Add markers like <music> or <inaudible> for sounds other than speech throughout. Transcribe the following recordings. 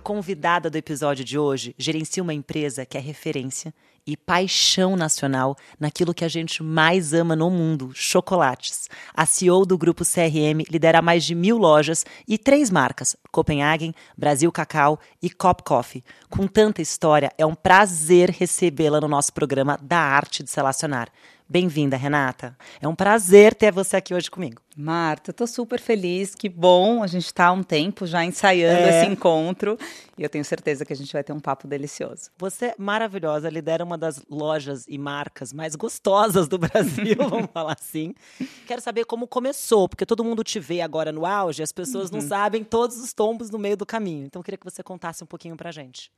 convidada do episódio de hoje gerencia uma empresa que é referência e paixão nacional naquilo que a gente mais ama no mundo, chocolates. A CEO do grupo CRM lidera mais de mil lojas e três marcas: Copenhagen, Brasil Cacau e Cop Coffee. Com tanta história, é um prazer recebê-la no nosso programa da Arte de Se Relacionar. Bem-vinda, Renata. É um prazer ter você aqui hoje comigo. Marta, estou super feliz. Que bom, a gente está há um tempo já ensaiando é. esse encontro e eu tenho certeza que a gente vai ter um papo delicioso. Você é maravilhosa, lidera uma das lojas e marcas mais gostosas do Brasil, <laughs> vamos falar assim. Quero saber como começou, porque todo mundo te vê agora no auge, as pessoas uhum. não sabem todos os tombos no meio do caminho. Então, eu queria que você contasse um pouquinho pra gente.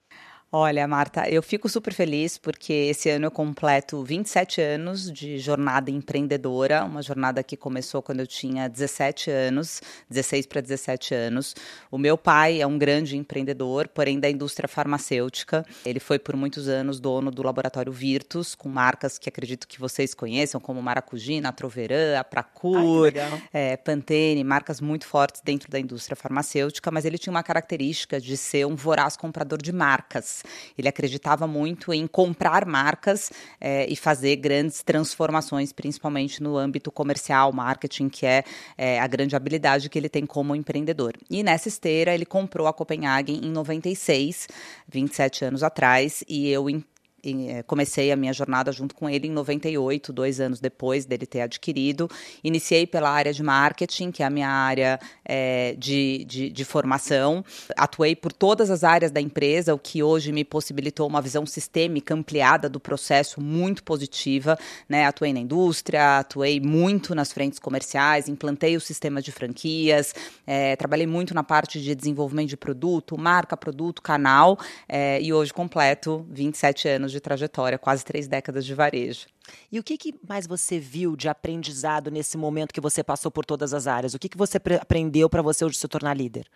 Olha, Marta, eu fico super feliz porque esse ano eu completo 27 anos de jornada empreendedora, uma jornada que começou quando eu tinha 17 anos, 16 para 17 anos. O meu pai é um grande empreendedor, porém da indústria farmacêutica. Ele foi por muitos anos dono do laboratório Virtus, com marcas que acredito que vocês conheçam, como Maracujina, Troveran, Apracur, é, Pantene, marcas muito fortes dentro da indústria farmacêutica, mas ele tinha uma característica de ser um voraz comprador de marcas. Ele acreditava muito em comprar marcas é, e fazer grandes transformações, principalmente no âmbito comercial, marketing, que é, é, a grande habilidade que ele tem como empreendedor. E nessa esteira, ele comprou a Copenhagen em 96, 27 anos atrás, e eu eh, comecei a minha jornada junto com ele em 98, dois anos depois dele ter adquirido. Iniciei pela área de marketing, que é a minha área é, de, de, de, formação. Atuei por todas as áreas da empresa, o que hoje me possibilitou uma visão sistêmica ampliada do processo muito positiva. Né? Atuei na indústria, atuei muito nas frentes comerciais, implantei o sistema de franquias, é, trabalhei muito na parte de desenvolvimento de produto, marca, produto, canal, é, e hoje completo 27 anos de trajetória, quase três décadas de varejo. E o que, que mais você viu de aprendizado nesse momento que você passou por todas as áreas? O que, que você aprendeu para você hoje se tornar líder?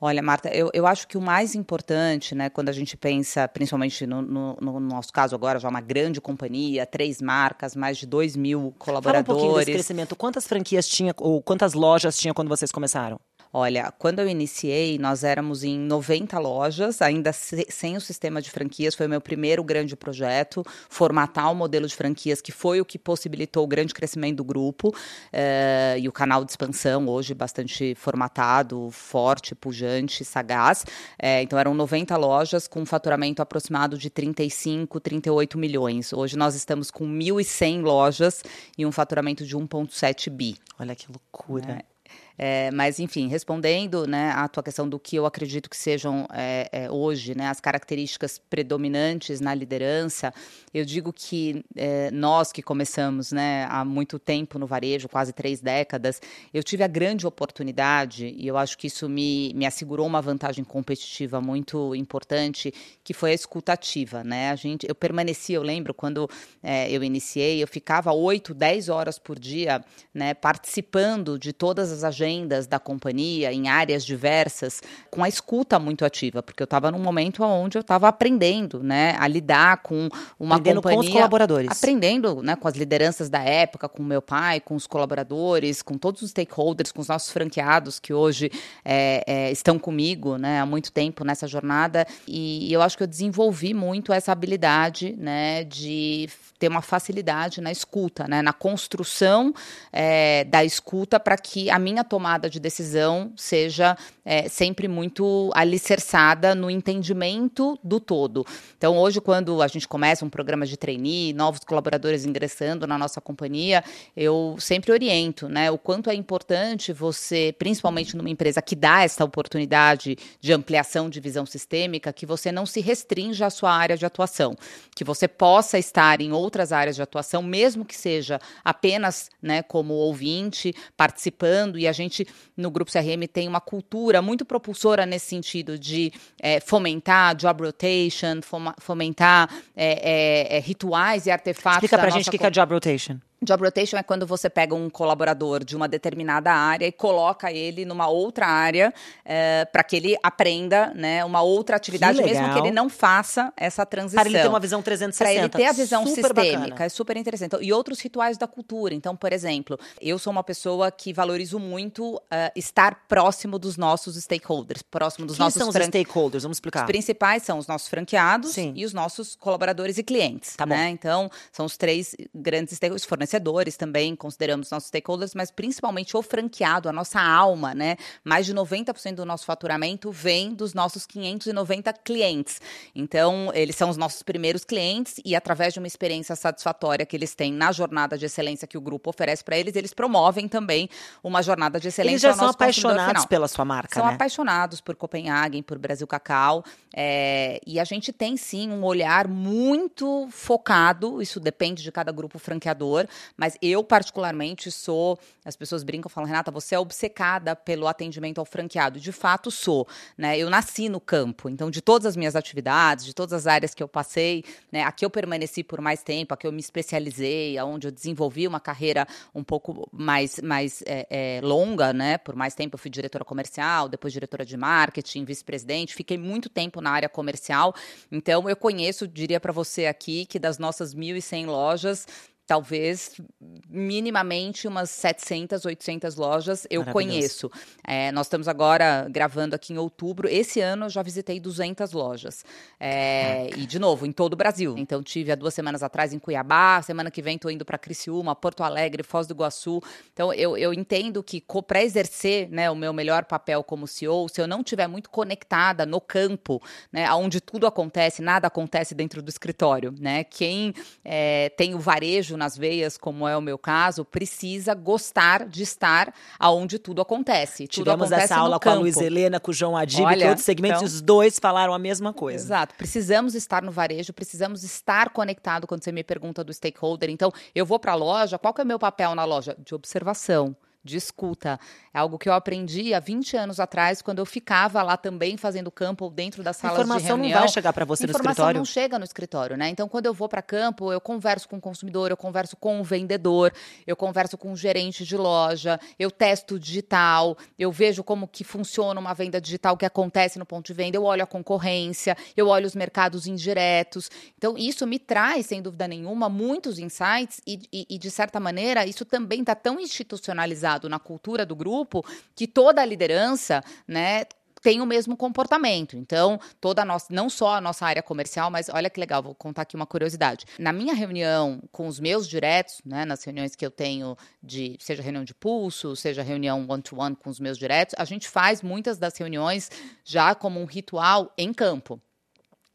Olha, Marta, eu, eu acho que o mais importante, né, quando a gente pensa, principalmente no, no, no, nosso caso agora, já uma grande companhia, três marcas, mais de dois mil colaboradores. Fala um pouquinho desse crescimento. Quantas franquias tinha, ou quantas lojas tinha quando vocês começaram? Olha, quando eu iniciei, nós éramos em 90 lojas, ainda sem o sistema de franquias. Foi o meu primeiro grande projeto, formatar o modelo de franquias, que foi o que possibilitou o grande crescimento do grupo. Eh, e o canal de expansão, hoje bastante formatado, forte, pujante, sagaz. Eh, então, eram 90 lojas com um faturamento aproximado de 35, 38 milhões. Hoje nós estamos com 1.100 lojas e um faturamento de 1,7 bi. Olha que loucura. É. É, mas, enfim, respondendo né, à tua questão do que eu acredito que sejam é, é, hoje né, as características predominantes na liderança, eu digo que é, nós que começamos né, há muito tempo no varejo, quase três décadas, eu tive a grande oportunidade, e eu acho que isso me, me assegurou uma vantagem competitiva muito importante, que foi a escutativa. Né? A gente, eu permaneci, eu lembro, quando é, eu iniciei, eu ficava oito, dez horas por dia né, participando de todas as agendas agendas da companhia em áreas diversas, com a escuta muito ativa, porque eu estava num momento onde eu estava aprendendo, né, a lidar com uma aprendendo companhia, com os colaboradores, aprendendo, né, com as lideranças da época, com meu pai, com os colaboradores, com todos os stakeholders, com os nossos franqueados que hoje é, é, estão comigo, né, há muito tempo nessa jornada, e eu acho que eu desenvolvi muito essa habilidade, né, de ter uma facilidade na escuta, né, na construção é, da escuta para que a minha tomada de decisão seja é, sempre muito alicerçada no entendimento do todo. Então, hoje, quando a gente começa um programa de trainee, novos colaboradores ingressando na nossa companhia, eu sempre oriento né, o quanto é importante você, principalmente numa empresa que dá essa oportunidade de ampliação de visão sistêmica, que você não se restrinja à sua área de atuação, que você possa estar em outras áreas de atuação, mesmo que seja apenas né, como ouvinte, participando, e a gente no Grupo CRM, tem uma cultura muito propulsora nesse sentido de é, fomentar job rotation, fomentar é, é, é, rituais e artefatos. Explica pra gente o que, que é job rotation. Job rotation é quando você pega um colaborador de uma determinada área e coloca ele numa outra área é, para que ele aprenda né, uma outra atividade, que mesmo que ele não faça essa transição. Para ele ter uma visão 360. Para ele ter a visão super sistêmica. Bacana. É super interessante. E outros rituais da cultura. Então, por exemplo, eu sou uma pessoa que valorizo muito uh, estar próximo dos nossos stakeholders, próximo dos Quem nossos são os stakeholders? Vamos explicar. Os principais são os nossos franqueados Sim. e os nossos colaboradores e clientes. Tá né? Então, são os três grandes stakeholders, fornecedores também, consideramos nossos stakeholders, mas principalmente o franqueado, a nossa alma, né? Mais de 90% do nosso faturamento vem dos nossos 590 clientes. Então, eles são os nossos primeiros clientes e através de uma experiência satisfatória que eles têm na jornada de excelência que o grupo oferece para eles, eles promovem também uma jornada de excelência Eles já são apaixonados pela sua marca, São né? apaixonados por Copenhagen, por Brasil Cacau. é, e a gente tem sim um olhar muito focado, isso depende de cada grupo franqueador, mas eu, particularmente, sou. As pessoas brincam, falam, Renata, você é obcecada pelo atendimento ao franqueado. De fato, sou. Né? Eu nasci no campo, então, de todas as minhas atividades, de todas as áreas que eu passei, né, aqui eu permaneci por mais tempo, aqui eu me especializei, aonde eu desenvolvi uma carreira um pouco mais, mais é, é, longa, né? Por mais tempo eu fui diretora comercial, depois diretora de marketing, vice-presidente, fiquei muito tempo na área comercial. Então eu conheço, diria para você aqui, que das nossas 1.100 lojas, talvez minimamente umas 700, 800 lojas eu conheço. É, nós estamos agora gravando aqui em outubro. Esse ano eu já visitei 200 lojas. É, e, de novo, em todo o Brasil. Então, tive há duas semanas atrás em Cuiabá. Semana que vem estou indo para Criciúma, Porto Alegre, Foz do Iguaçu. Então, eu, eu entendo que para exercer né, o meu melhor papel como CEO, se eu não estiver muito conectada no campo, né, onde tudo acontece, nada acontece dentro do escritório. Né? Quem é, tem o varejo nas veias, como é o meu caso, precisa gostar de estar aonde tudo acontece. Tudo Tivemos acontece essa aula com a. Luiz Helena, com o João Adib, Olha, outros segmentos, então- os dois falaram a mesma coisa. Exato. Precisamos estar no varejo, precisamos estar conectado quando você me pergunta do stakeholder. Então, eu vou para a loja, qual que é o meu papel na loja? De observação. De escuta. É algo que eu aprendi há 20 anos atrás, quando eu ficava lá também fazendo campo ou dentro das salas de informação reunião. não vai chegar para você no informação escritório. não chega no escritório, né? Então, quando eu vou para campo, eu converso com o consumidor, eu converso com o vendedor, eu converso com o gerente de loja, eu testo digital, eu vejo como que funciona uma venda digital, o que acontece no ponto de venda, eu olho a concorrência, eu olho os mercados indiretos. Então, isso me traz, sem dúvida nenhuma, muitos insights e, e- e, de certa maneira, isso também está tão institucionalizado na cultura do grupo que toda a liderança, né, tem o mesmo comportamento. Então, toda nossa, não só a nossa área comercial, mas olha que legal, vou contar aqui uma curiosidade. Na minha reunião com os meus diretos, né, nas reuniões que eu tenho de, seja reunião de pulso, seja reunião one-to-one com os meus diretos, a gente faz muitas das reuniões já como um ritual em campo.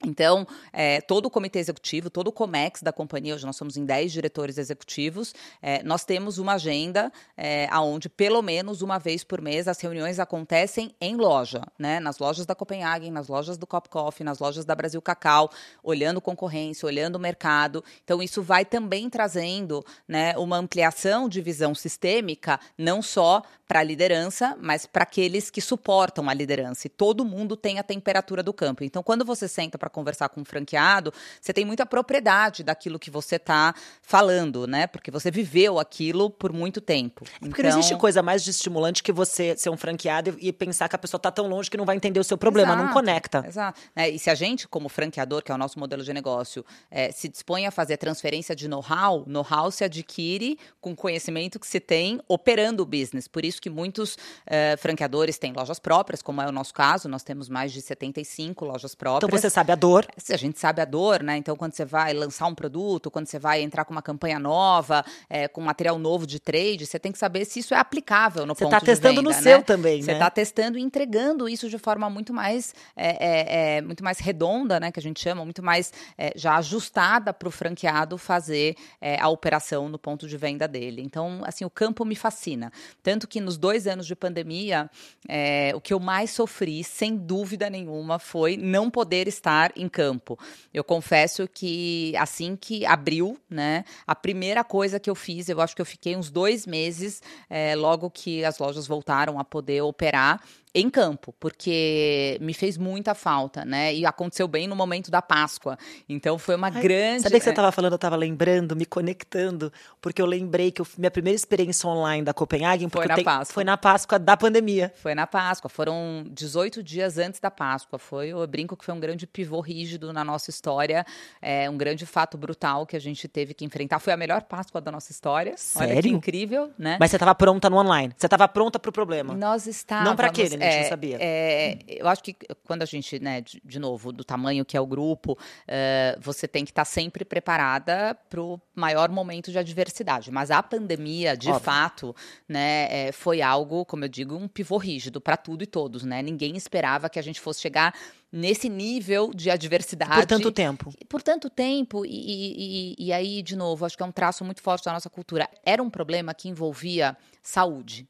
Então, é, todo o comitê executivo, todo o COMEX da companhia, hoje nós somos em 10 diretores executivos, é, nós temos uma agenda é, onde, pelo menos uma vez por mês, as reuniões acontecem em loja, né? nas lojas da Copenhagen, nas lojas do Cop Coffee, nas lojas da Brasil Cacau, olhando concorrência, olhando o mercado. Então, isso vai também trazendo né, uma ampliação de visão sistêmica, não só para a liderança, mas para aqueles que suportam a liderança. E todo mundo tem a temperatura do campo. Então, quando você senta para conversar com um franqueado, você tem muita propriedade daquilo que você está falando, né? Porque você viveu aquilo por muito tempo. Porque não Então- existe coisa mais estimulante que você ser um franqueado e pensar que a pessoa tá tão longe que não vai entender o seu problema, não Exato, conecta. Exato. É, e se a gente, como franqueador, que é o nosso modelo de negócio, é, se dispõe a fazer transferência de know-how, know-how se adquire com conhecimento que se tem operando o business. Por isso que muitos é, franqueadores têm lojas próprias, como é o nosso caso, nós temos mais de 75 lojas próprias. Então você sabe a dor. Se a gente sabe a dor, né? Então, quando você vai lançar um produto, quando você vai entrar com uma campanha nova, é, com material novo de trade, você tem que saber se isso é aplicável no Você ponto tá de testando no venda, seu né? também, Você né? está testando e entregando isso de forma muito mais, é, é, é, muito mais redonda, né? Que a gente chama, muito mais é, já ajustada para o franqueado fazer é, a operação no ponto de venda dele. Então, assim, o campo me fascina. Tanto que nos dois anos de pandemia, é, o que eu mais sofri, sem dúvida nenhuma, foi não poder estar em campo. Eu confesso que assim que abriu, né, a primeira coisa que eu fiz, eu acho que eu fiquei uns dois meses, é, logo que as lojas voltaram a poder operar, em campo, porque me fez muita falta, né? E aconteceu bem no momento da Páscoa. Então foi uma Ai, grande. Sabe que você estava falando, eu estava lembrando, me conectando, porque eu lembrei que eu, minha primeira experiência online da Copenhagen foi na tem, Páscoa. Foi na Páscoa da pandemia. Foi na Páscoa. Foram 18 dias antes da Páscoa. Foi, eu brinco que foi um grande pivô rígido na nossa história, é um grande fato brutal que a gente teve que enfrentar. Foi a melhor Páscoa da nossa história. Sério? Olha que incrível, né? Mas você estava pronta no online. Você estava pronta para o problema. Nós estávamos. Não para aquele, gente é, não sabia. É, eu acho que quando a gente, né, de, de novo, do tamanho que é o grupo, uh, você tem que estar tá sempre preparada para o maior momento de adversidade. Mas a pandemia, de Óbvio. fato, né, é, foi algo, como eu digo, um pivô rígido para tudo e todos, né? Ninguém esperava que a gente fosse chegar nesse nível de adversidade. Por tanto tempo. Por tanto tempo. E, e, e, aí, de novo, acho que é um traço muito forte da nossa cultura. Era um problema que envolvia saúde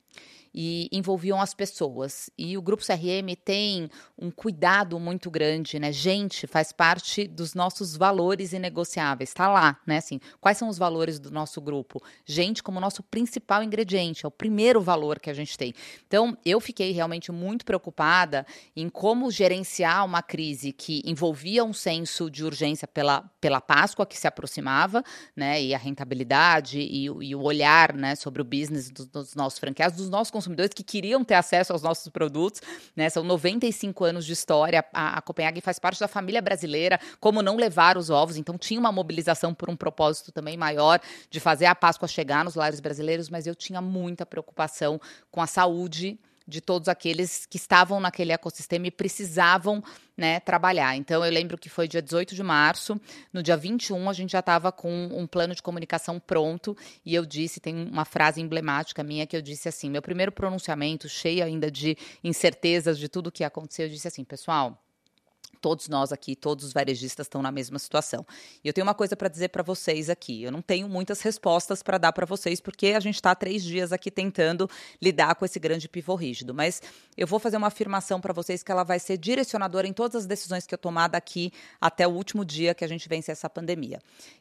e envolviam as pessoas. E o Grupo CRM tem um cuidado muito grande, né? Gente faz parte dos nossos valores inegociáveis, está lá, né? Assim, quais são os valores do nosso grupo? Gente como nosso principal ingrediente, é o primeiro valor que a gente tem. Então, eu fiquei realmente muito preocupada em como gerenciar uma crise que envolvia um senso de urgência pela, pela Páscoa que se aproximava, né? E a rentabilidade e, e o olhar, né, sobre o business dos, dos nossos franqueados, dos nossos consumidores que queriam ter acesso aos nossos produtos, né? São 95 anos de história. A, a Copenhague faz parte da família brasileira. Como não levar os ovos? Então tinha uma mobilização por um propósito também maior de fazer a Páscoa chegar nos lares brasileiros, mas eu tinha muita preocupação com a saúde de todos aqueles que estavam naquele ecossistema e precisavam né, trabalhar. Então, eu lembro que foi dia 18 de março, no dia 21 a gente já estava com um plano de comunicação pronto e eu disse, tem uma frase emblemática minha que eu disse assim, meu primeiro pronunciamento, cheio ainda de incertezas de tudo o que ia acontecer, eu disse assim, pessoal, todos nós aqui, todos os varejistas estão na mesma situação. E eu tenho uma coisa para dizer para vocês aqui. Eu não tenho muitas respostas para dar para vocês, porque a gente está três dias aqui tentando lidar com esse grande pivô rígido. Mas eu vou fazer uma afirmação para vocês que ela vai ser direcionadora em todas as decisões que eu tomar daqui até o último dia que a gente vencer essa pandemia.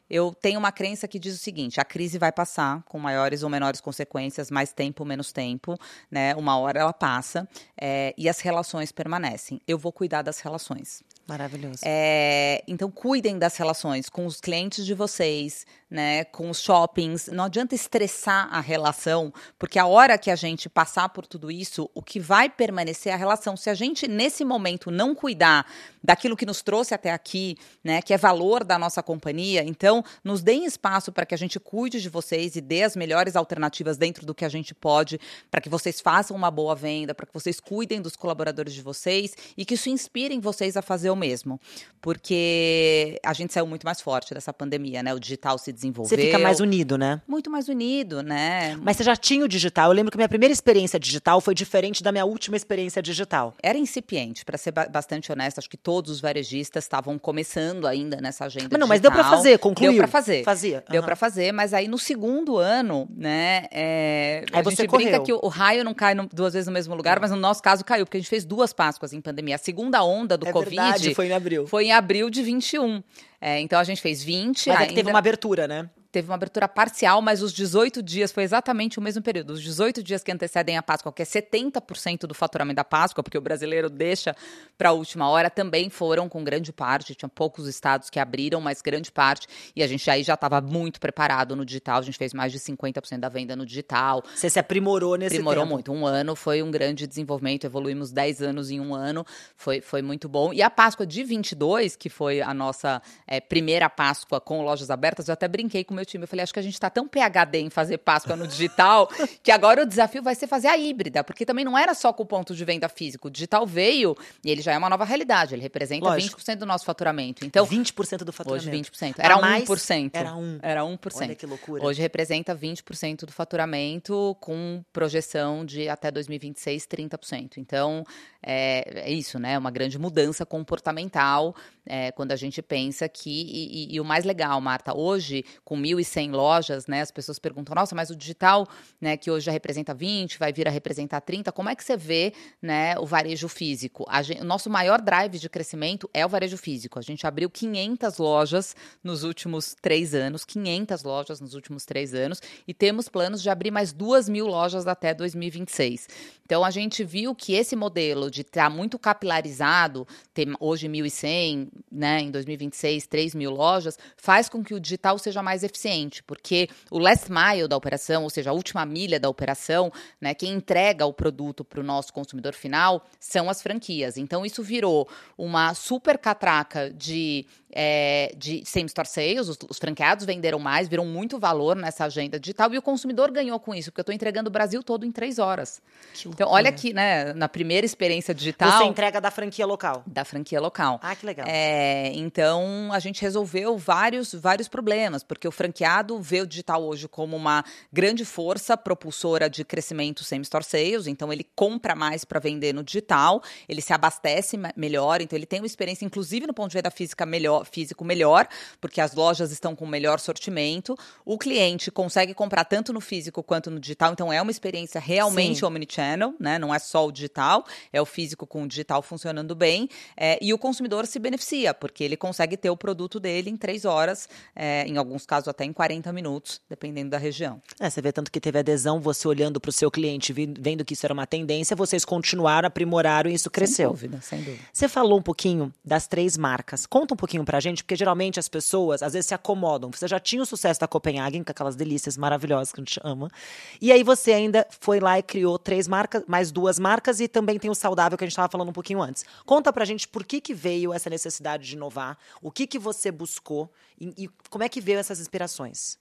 Eu tenho uma crença que diz o seguinte: a crise vai passar com maiores ou menores consequências, mais tempo, menos tempo, né? Uma hora ela passa é, e as relações permanecem. Eu vou cuidar das relações. Maravilhoso. É, então, cuidem das relações com os clientes de vocês, né, com os shoppings. Não adianta estressar a relação, porque a hora que a gente passar por tudo isso, o que vai permanecer é a relação. Se a gente, nesse momento, não cuidar daquilo que nos trouxe até aqui, né, que é valor da nossa companhia, então, nos deem espaço para que a gente cuide de vocês e dê as melhores alternativas dentro do que a gente pode, para que vocês façam uma boa venda, para que vocês cuidem dos colaboradores de vocês e que isso inspire vocês a fazer o mesmo. Porque a gente saiu muito mais forte dessa pandemia, né? O digital se desenvolveu. Você fica mais unido, né? Muito mais unido, né? Mas você já tinha o digital. Eu lembro que minha primeira experiência digital foi diferente da minha última experiência digital. Era incipiente, para ser bastante honesta. Acho que todos os varejistas estavam começando ainda nessa agenda mas não, digital. mas deu para fazer, concluiu. Deu para fazer. Fazia. Uhum. Deu para fazer, mas aí no segundo ano, né? É, aí a você gente correu. brinca que o, o raio não cai no, duas vezes no mesmo lugar, mas no nosso caso caiu, porque a gente fez duas Páscoas em pandemia. A segunda onda do é Covid. Verdade, foi em abril. Foi em abril de 21. É, então a gente fez 20. Mas ainda... é que teve uma abertura, né? Teve uma abertura parcial, mas os 18 dias foi exatamente o mesmo período. Os 18 dias que antecedem a Páscoa, que é 70% do faturamento da Páscoa, porque o brasileiro deixa para a última hora, também foram com grande parte. Tinha poucos estados que abriram, mas grande parte. E a gente aí já estava muito preparado no digital. A gente fez mais de 50% da venda no digital. Você se aprimorou nesse aprimorou tempo. muito. Um ano foi um grande desenvolvimento. Evoluímos 10 anos em um ano. Foi, foi muito bom. E a Páscoa de 22, que foi a nossa é, primeira Páscoa com lojas abertas, eu até brinquei com o meu time. Eu falei, acho que a gente está tão PHD em fazer Páscoa no digital <laughs> que agora o desafio vai ser fazer a híbrida, porque também não era só com o ponto de venda físico. O digital veio e ele já é uma nova realidade. Ele representa Lógico. 20% do nosso faturamento. Então, 20% do faturamento. Hoje 20%. Era A mais, 1%. Era 1. Era 1%. Olha que loucura. Hoje representa 20% do faturamento com projeção de até 2026 30%. Então, é, é isso, né? Uma grande mudança comportamental é, quando a gente pensa que. E, e, e, o mais legal, Marta, hoje, com 1.100 lojas, né, as pessoas perguntam: nossa, mas o digital, né, que hoje já representa 20, vai vir a representar 30, como é que você vê né, o varejo físico? Gente, o nosso maior drive de crescimento é o varejo físico. A gente abriu 500 lojas nos últimos três anos, 500 lojas nos últimos três anos, e temos planos de abrir mais 2 mil lojas até 2026. Então, a gente viu que esse modelo de estar tá muito capilarizado, ter hoje 1.100, né, em 2026, 3 mil lojas, faz com que o digital seja mais eficiente, porque o last mile da operação, ou seja, a última milha da operação, né, quem entrega o produto para o nosso consumidor final são as franquias. Então, isso virou uma super catraca de é, de same-store sales, os, os, franqueados venderam mais, viram muito valor nessa agenda digital e o consumidor ganhou com isso, porque eu estou entregando o Brasil todo em três horas. Então, olha aqui, né, na primeira experiência digital... Você entrega da franquia local. Da franquia local. Ah, que legal. É, então, a gente resolveu vários, vários problemas, porque o franqueado vê o digital hoje como uma grande força propulsora de crescimento same-store sales, então ele compra mais para vender no digital, ele se abastece melhor, então ele tem uma experiência, inclusive no ponto de vista física, melhor físico melhor, porque as lojas estão com melhor sortimento. O cliente consegue comprar tanto no físico quanto no digital, então é uma experiência realmente Sim. omnichannel, né? Não é só o digital, é o físico com o digital funcionando bem. É, e o consumidor se beneficia, porque ele consegue ter o produto dele em três horas, é, em alguns casos até em 40 minutos, dependendo da região. É, você vê tanto que teve adesão, você olhando para o seu cliente, vendo que isso era uma tendência, vocês continuaram, aprimoraram e isso cresceu. Sem dúvida, sem dúvida. Você falou um pouquinho das três marcas. Conta um pouquinho pra gente, porque geralmente as pessoas às vezes se acomodam. Você já tinha o sucesso da Copenhagen, com aquelas delícias maravilhosas que a gente ama. E aí você ainda foi lá e criou três marcas, mais duas marcas, e também tem o saudável que a gente estava falando um pouquinho antes. Conta pra gente por que, que veio essa necessidade de inovar, o que, que você buscou e, e como é que veio essas inspirações.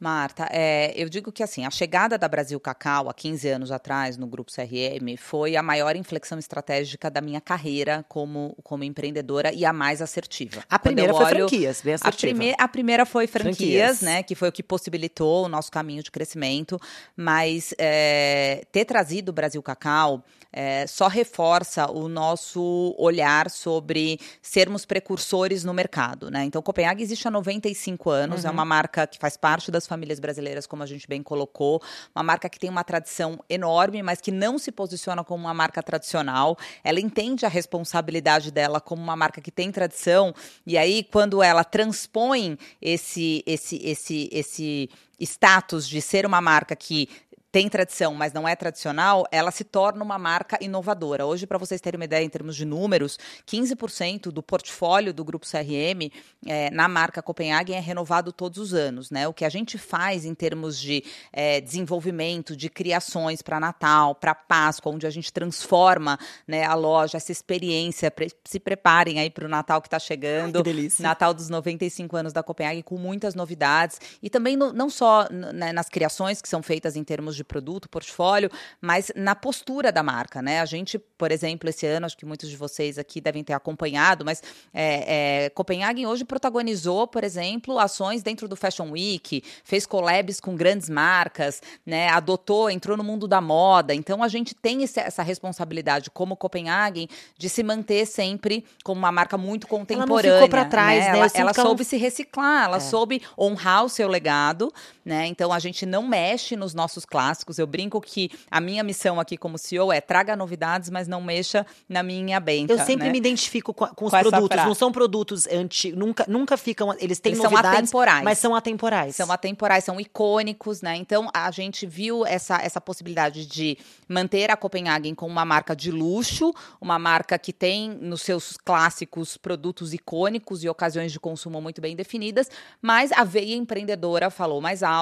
Marta, é, eu digo que assim, a chegada da Brasil Cacau há 15 anos atrás no Grupo CRM foi a maior inflexão estratégica da minha carreira como, como empreendedora e a mais assertiva. A primeira foi olho, franquias, bem assertiva. A, prime, a primeira foi franquias, franquias, né, que foi o que possibilitou o nosso caminho de crescimento, mas é, ter trazido o Brasil Cacau é, só reforça o nosso olhar sobre sermos precursores no mercado, né? Então, Copenhague existe há 95 anos, é uhum. é uma marca que faz parte das famílias brasileiras, como a gente bem colocou, uma marca que tem uma tradição enorme, mas que não se posiciona como uma marca tradicional. Ela entende a responsabilidade dela como uma marca que tem tradição, e aí quando ela transpõe esse esse esse esse status de ser uma marca que tem tradição, mas não é tradicional, ela se torna uma marca inovadora. Hoje, para vocês terem uma ideia em termos de números, 15% do portfólio do grupo CRM é, na marca Copenhagen é renovado todos os anos. Né? O que a gente faz em termos de é, desenvolvimento, de criações para Natal, para Páscoa, onde a gente transforma né, a loja, essa experiência. Pre se preparem aí para o Natal que está chegando. Ai, que delícia. Natal dos 95 anos da Copenhagen, com muitas novidades. E também no, não só né, nas criações que são feitas em termos de de produto, portfólio, mas na postura da marca, né? A gente, por exemplo, esse ano, acho que muitos de vocês aqui devem ter acompanhado, mas é, é, Copenhagen hoje protagonizou, por exemplo, ações dentro do Fashion Week, fez collabs com grandes marcas, né? Adotou, entrou no mundo da moda. Então a gente tem esse, essa responsabilidade como Copenhagen de se manter sempre como uma marca muito contemporânea. Ela não ficou para trás, né? né? Ela, ela soube se reciclar, ela é. soube honrar o seu legado, né? Então a gente não mexe nos nossos clássicos. Eu brinco que a minha missão aqui como CEO é traga novidades, mas não mexa na minha benta. Eu sempre né? me identifico com, com os com produtos. Não são produtos antigos, nunca, nunca ficam. Eles têm eles novidades, são atemporais. mas são atemporais. São atemporais, são icônicos, né? Então a gente viu essa, essa possibilidade de manter a Copenhagen como uma marca de luxo, uma marca que tem nos seus clássicos produtos icônicos e ocasiões de consumo muito bem definidas, mas a veia empreendedora falou mais alto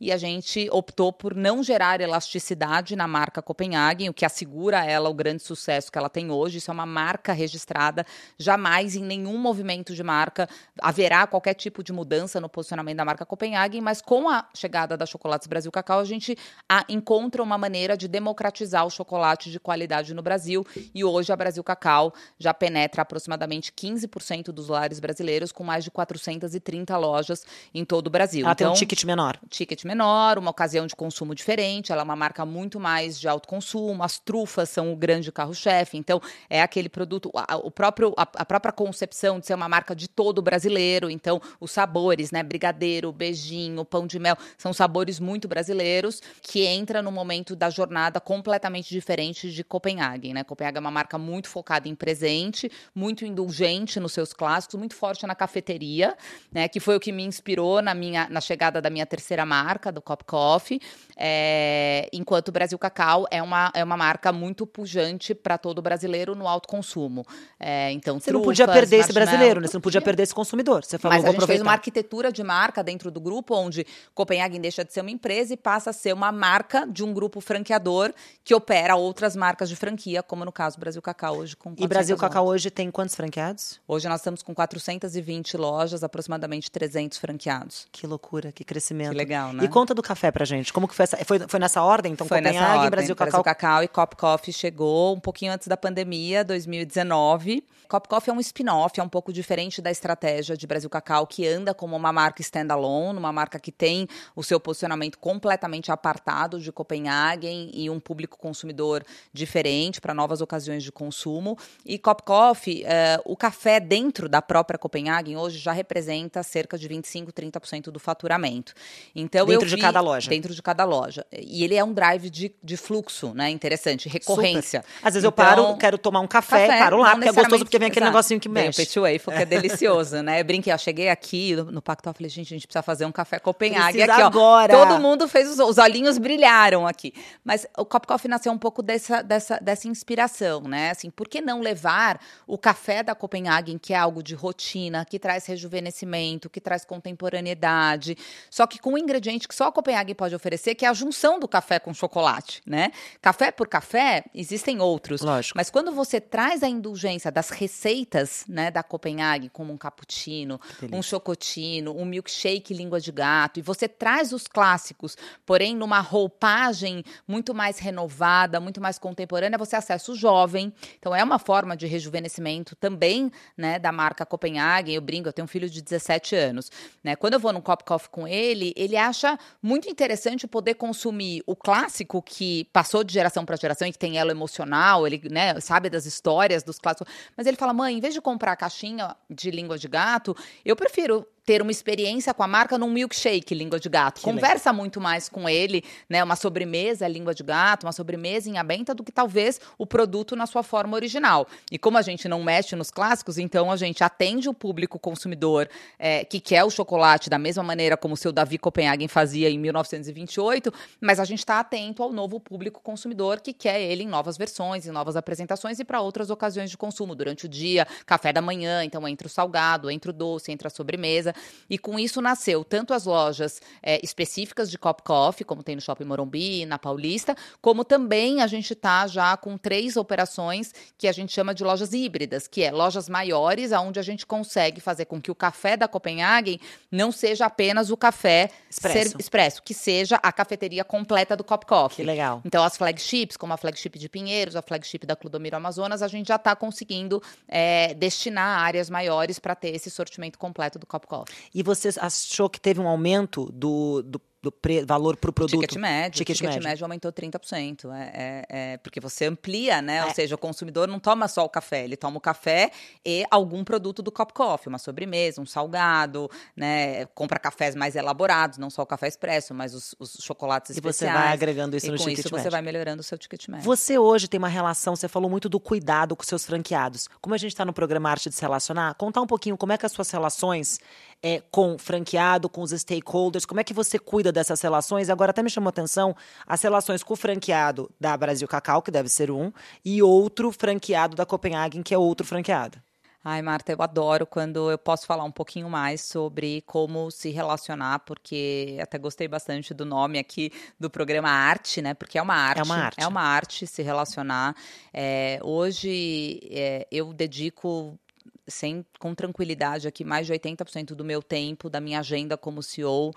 e a gente optou por não gerar elasticidade na marca Copenhagen, o que assegura a ela o grande sucesso que ela tem hoje. Isso é uma marca registrada. Jamais em nenhum movimento de marca haverá qualquer tipo de mudança no posicionamento da marca Copenhagen, mas com a chegada da Chocolates Brasil Cacau, a gente a, encontra uma maneira de democratizar o chocolate de qualidade no Brasil. E hoje a Brasil Cacau já penetra aproximadamente 15% dos lares brasileiros, com mais de 430 lojas em todo o Brasil. Ela então, tem um então, ticket menor menor. Ticket menor, uma ocasião de consumo diferente, ela é uma marca muito mais de alto consumo, as trufas são o grande carro-chefe, então é aquele produto, a, o próprio, a, a, própria concepção de ser uma marca de todo brasileiro, então os sabores, né, brigadeiro, beijinho, pão de mel, são sabores muito brasileiros, que entra no momento da jornada completamente diferente de Copenhagen, né, Copenhagen é uma marca muito focada em presente, muito indulgente nos seus clássicos, muito forte na cafeteria, né, que foi o que me inspirou na minha na chegada da minha terceira marca, do Cop Coffee, é, enquanto o Brasil Cacau é uma, é uma marca muito pujante para todo brasileiro no alto consumo. É, então, você não podia perder esse brasileiro, né? Você não podia perder esse consumidor. Você falou, Mas a gente aproveitar. fez uma arquitetura de marca dentro do grupo, onde Copenhagen deixa de ser uma empresa e passa a ser uma marca de um grupo franqueador que opera outras marcas de franquia, como no caso Brasil Cacau hoje com E Brasil Cacau hoje tem quantos franqueados? Hoje nós estamos com 420 lojas, aproximadamente 300 franqueados. Que loucura, que crescimento. Que legal, né? E conta do café pra gente. Como que foi essa? Foi, foi nessa ordem? Então, foi Copenhague, nessa ordem. Brasil Cacau. Brasil Cacau e Cop Coffee chegou um pouquinho antes da pandemia, 2019. Cop Coffee é um spin-off, é um pouco diferente da estratégia de Brasil Cacau, que anda como uma marca standalone, uma marca que tem o seu posicionamento completamente apartado de Copenhagen e um público consumidor diferente para novas ocasiões de consumo. E Cop Coffee, uh, o café dentro da própria Copenhagen hoje já representa cerca de 25, 30% do faturamento. Então dentro de cada loja. Dentro de cada loja. E ele é um drive de, de fluxo, né? Interessante, recorrência. Super. Às vezes então, eu paro, quero tomar um café, café paro lá, porque é gostoso porque vem aquele Exato. negocinho que mexe. Vem o Petit que é <laughs> delicioso, né? Eu brinquei, eu cheguei aqui no, no Pactual, falei, gente, a gente precisa fazer um café Copenhague aqui, agora. ó. Todo mundo fez, os, os olhinhos brilharam aqui. Mas o Cop Coffee nasceu um pouco dessa, dessa, dessa inspiração, né? Assim, por que não levar o café da Copenhagen, que é algo de rotina, que traz rejuvenescimento, que traz contemporaneidade, só que com um ingrediente que só a Copenhagen pode oferecer, que é a junção do café com chocolate, né? Café por café, existem outros. Lógico. Mas quando você traz a indulgência das receitas, né, da Copenhague, como um cappuccino, um chocotino, um milkshake língua de gato, e você traz os clássicos, porém numa roupagem muito mais renovada, muito mais contemporânea, você acessa o jovem. Então é uma forma de rejuvenescimento também, né, da marca Copenhagen. Eu brinco, eu tenho um filho de 17 anos, né? Quando eu vou num Cop Coffee com ele, ele acha muito interessante poder consumir o clássico que passou de geração para geração e que tem elo emocional, ele né, sabe das histórias dos clássicos. Mas ele fala, mãe, em vez de comprar a caixinha de língua de gato, eu prefiro ter uma experiência com a marca num milkshake língua de gato. Que Conversa legal. muito mais com ele, né? Uma sobremesa língua de gato, uma sobremesa em abenta do que talvez o produto na sua forma original. E como a gente não mexe nos clássicos, então a gente atende o público consumidor é, que quer o chocolate da mesma maneira como o seu Davi Copenhagen fazia em 1928, mas a gente está atento ao novo público consumidor que quer ele em novas versões, em novas apresentações e para outras ocasiões de consumo durante o dia, café da manhã, então entra o salgado, entra o doce, entra a sobremesa. E com isso nasceu tanto as lojas é, específicas de Cop Coffee, como tem no Shopping Morumbi, na Paulista, como também a gente está já com três operações que a gente chama de lojas híbridas, que é lojas maiores, onde a gente consegue fazer com que o café da Copenhagen não seja apenas o café expresso, expresso que seja a cafeteria completa do Cop Coffee. Que legal. Então, as flagships, como a flagship de Pinheiros, a flagship da Clodomiro Amazonas, a gente já está conseguindo é, destinar áreas maiores para ter esse sortimento completo do Cop Coffee. E você achou que teve um aumento do, do do pre, valor para o produto. Ticket médio. Ticket, ticket médio. médio aumentou 30%. É, é, é, porque você amplia, né? É. Ou seja, o consumidor não toma só o café, ele toma o café e algum produto do Cop Coffee, uma sobremesa, um salgado, né? Compra cafés mais elaborados, não só o café expresso, mas os, os chocolates e especiais. E você vai agregando isso e no com ticket isso médio. você vai melhorando o seu ticket médio. Você hoje tem uma relação, você falou muito do cuidado com seus franqueados. Como a gente está no programa Arte de Se Relacionar, contar um pouquinho como é que as suas relações é, com franqueado, com os stakeholders, como é que você cuida dessas relações? Agora até me chamou a atenção as relações com o franqueado da Brasil Cacau, que deve ser um, e outro franqueado da Copenhagen, que é outro franqueado. Ai, Marta, eu adoro quando eu posso falar um pouquinho mais sobre como se relacionar, porque até gostei bastante do nome aqui do programa Arte, né? Porque é uma arte. É uma arte. É uma arte se relacionar. É, hoje é, eu dedico sem, com tranquilidade aqui mais de 80% do meu tempo, da minha agenda como CEO,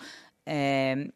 é,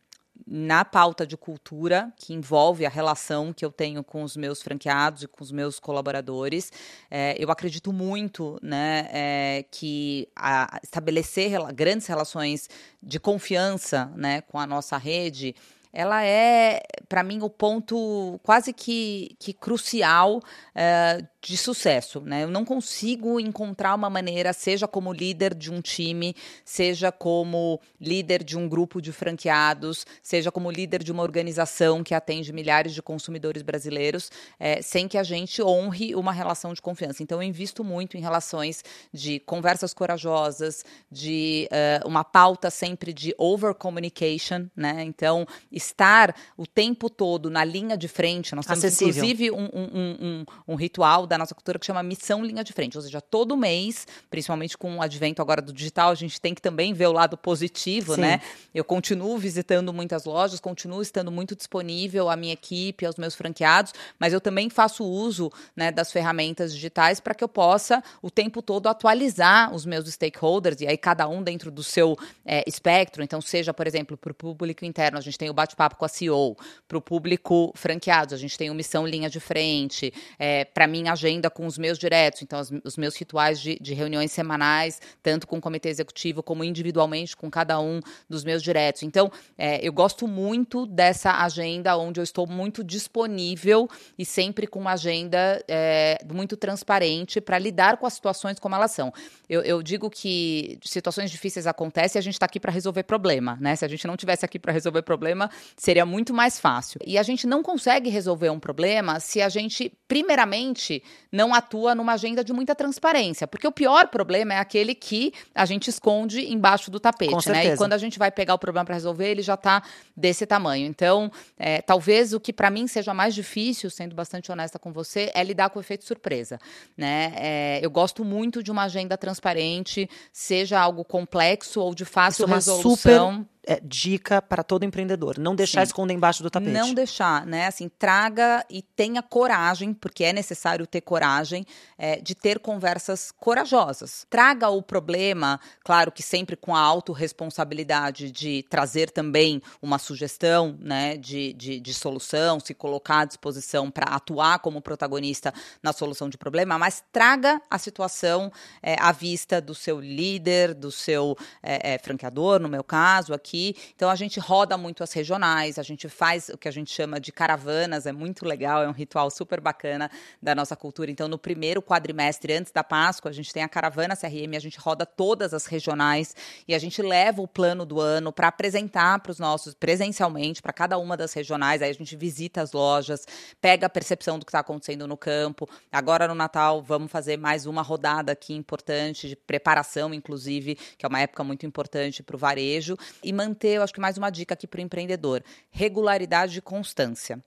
na pauta de cultura, que envolve a relação que eu tenho com os meus franqueados e com os meus colaboradores. É, eu acredito muito né, é, que a, estabelecer grandes relações de confiança né, com a nossa rede ela é, para mim, o ponto quase que, que crucial é, de sucesso. Né? Eu não consigo encontrar uma maneira, seja como líder de um time, seja como líder de um grupo de franqueados, seja como líder de uma organização que atende milhares de consumidores brasileiros, é, sem que a gente honre uma relação de confiança. Então, eu invisto muito em relações de conversas corajosas, de uh, uma pauta sempre de over communication, né? Então, estar o tempo todo na linha de frente. Nós temos, Acessível. inclusive, um, um, um, um, ritual da nossa cultura que chama Missão Linha de Frente. Ou seja, todo mês, principalmente com o advento agora do digital, a gente tem que também ver o lado positivo, Sim. né? Eu continuo visitando muitas lojas, continuo estando muito disponível à minha equipe, aos meus franqueados, mas eu também faço uso né, das ferramentas digitais para que eu possa o tempo todo atualizar os meus stakeholders, e aí cada um dentro do seu é, espectro. Então, seja, por exemplo, para o público interno, a gente tem o bate bate-papo com a CEO, para o público franqueado, a gente tem o Missão Linha de Frente, é, para mim, agenda com os meus diretos, então as, os meus rituais de, de, reuniões semanais, tanto com o comitê executivo como individualmente com cada um dos meus diretos. Então, é, eu gosto muito dessa agenda onde eu estou muito disponível e sempre com uma agenda é, muito transparente para lidar com as situações como elas são. Eu, eu digo que situações difíceis acontecem e a gente está aqui para resolver problema, né? Se a gente não tivesse aqui para resolver problema, seria muito mais fácil. E a gente não consegue resolver um problema se a gente, primeiramente, não atua numa agenda de muita transparência. Porque o pior problema é aquele que a gente esconde embaixo do tapete, né? E quando a gente vai pegar o problema para resolver, ele já está desse tamanho. Então, é, talvez o que para mim seja mais difícil, sendo bastante honesta com você, é lidar com o efeito surpresa. Né? É, eu gosto muito de uma agenda transparente, seja algo complexo ou de fácil Isso é resolução. Super é, dica para todo empreendedor. Não deixar Sim. esconder embaixo do tapete. Não deixar, né? Assim, traga e tenha coragem, porque é necessário ter coragem é, de ter conversas corajosas. Traga o problema, claro que sempre com a autorresponsabilidade de trazer também uma sugestão, né? De, de, de solução, se colocar à disposição para atuar como protagonista na solução de problema, mas traga a situação é, à vista do seu líder, do seu é, é franqueador, no meu caso, aqui aqui. Então a gente roda muito as regionais, a gente faz o que a gente chama de caravanas, é muito legal, é um ritual super bacana da nossa cultura. Então no primeiro quadrimestre antes da Páscoa, a gente tem a caravana CRM, a gente roda todas as regionais e a gente leva o plano do ano para apresentar para os nossos presencialmente para cada uma das regionais. Aí a gente visita as lojas, pega a percepção do que está acontecendo no campo. Agora no Natal vamos fazer mais uma rodada aqui importante de preparação, inclusive, que é uma época muito importante para o varejo e manter, eu acho que mais uma dica aqui para o empreendedor: regularidade e constância.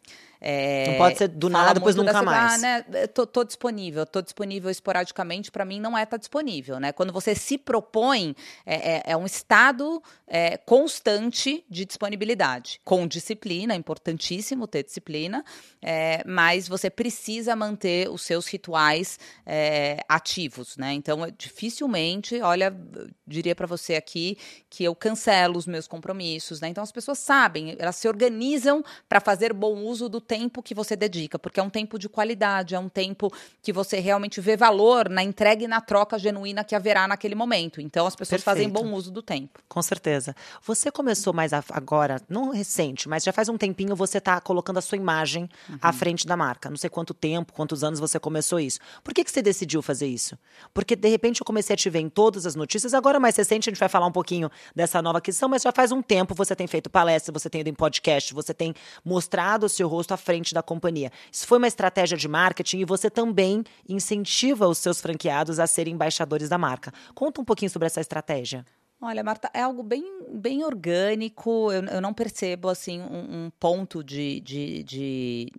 É, não pode ser do nada, depois nunca mais. Ah, né, tô, tô, disponível, tô disponível esporadicamente, para mim não é estar tá disponível, né? Quando você se propõe, é, é, é um estado é, constante de disponibilidade, com disciplina, é importantíssimo ter disciplina, é, mas você precisa manter os seus rituais ativos, né? Então, dificilmente, olha, diria para você aqui que eu cancelo os meus compromissos, né? Então, as pessoas sabem, elas se organizam para fazer bom uso do tempo tempo que você dedica, porque é um tempo de qualidade, é um tempo que você realmente vê valor na entrega e na troca genuína que haverá naquele momento. Então as pessoas Perfeito. fazem bom uso do tempo. Com certeza. Você começou mais agora, não recente, mas já faz um tempinho você está colocando a sua imagem uhum. à frente da marca. Não sei quanto tempo, quantos anos você começou isso. Por que, que você decidiu fazer isso? Porque de repente eu comecei a te ver em todas as notícias. Agora mais recente a gente vai falar um pouquinho dessa nova aquisição, mas já faz um tempo você tem feito palestra, você tem ido em podcast, você tem mostrado o seu rosto à frente da companhia. Isso foi uma estratégia de marketing e você também incentiva os seus franqueados a serem embaixadores da marca. Conta um pouquinho sobre essa estratégia. Olha, Marta, é algo bem, bem orgânico. Eu, eu não percebo assim um, um ponto de, de, de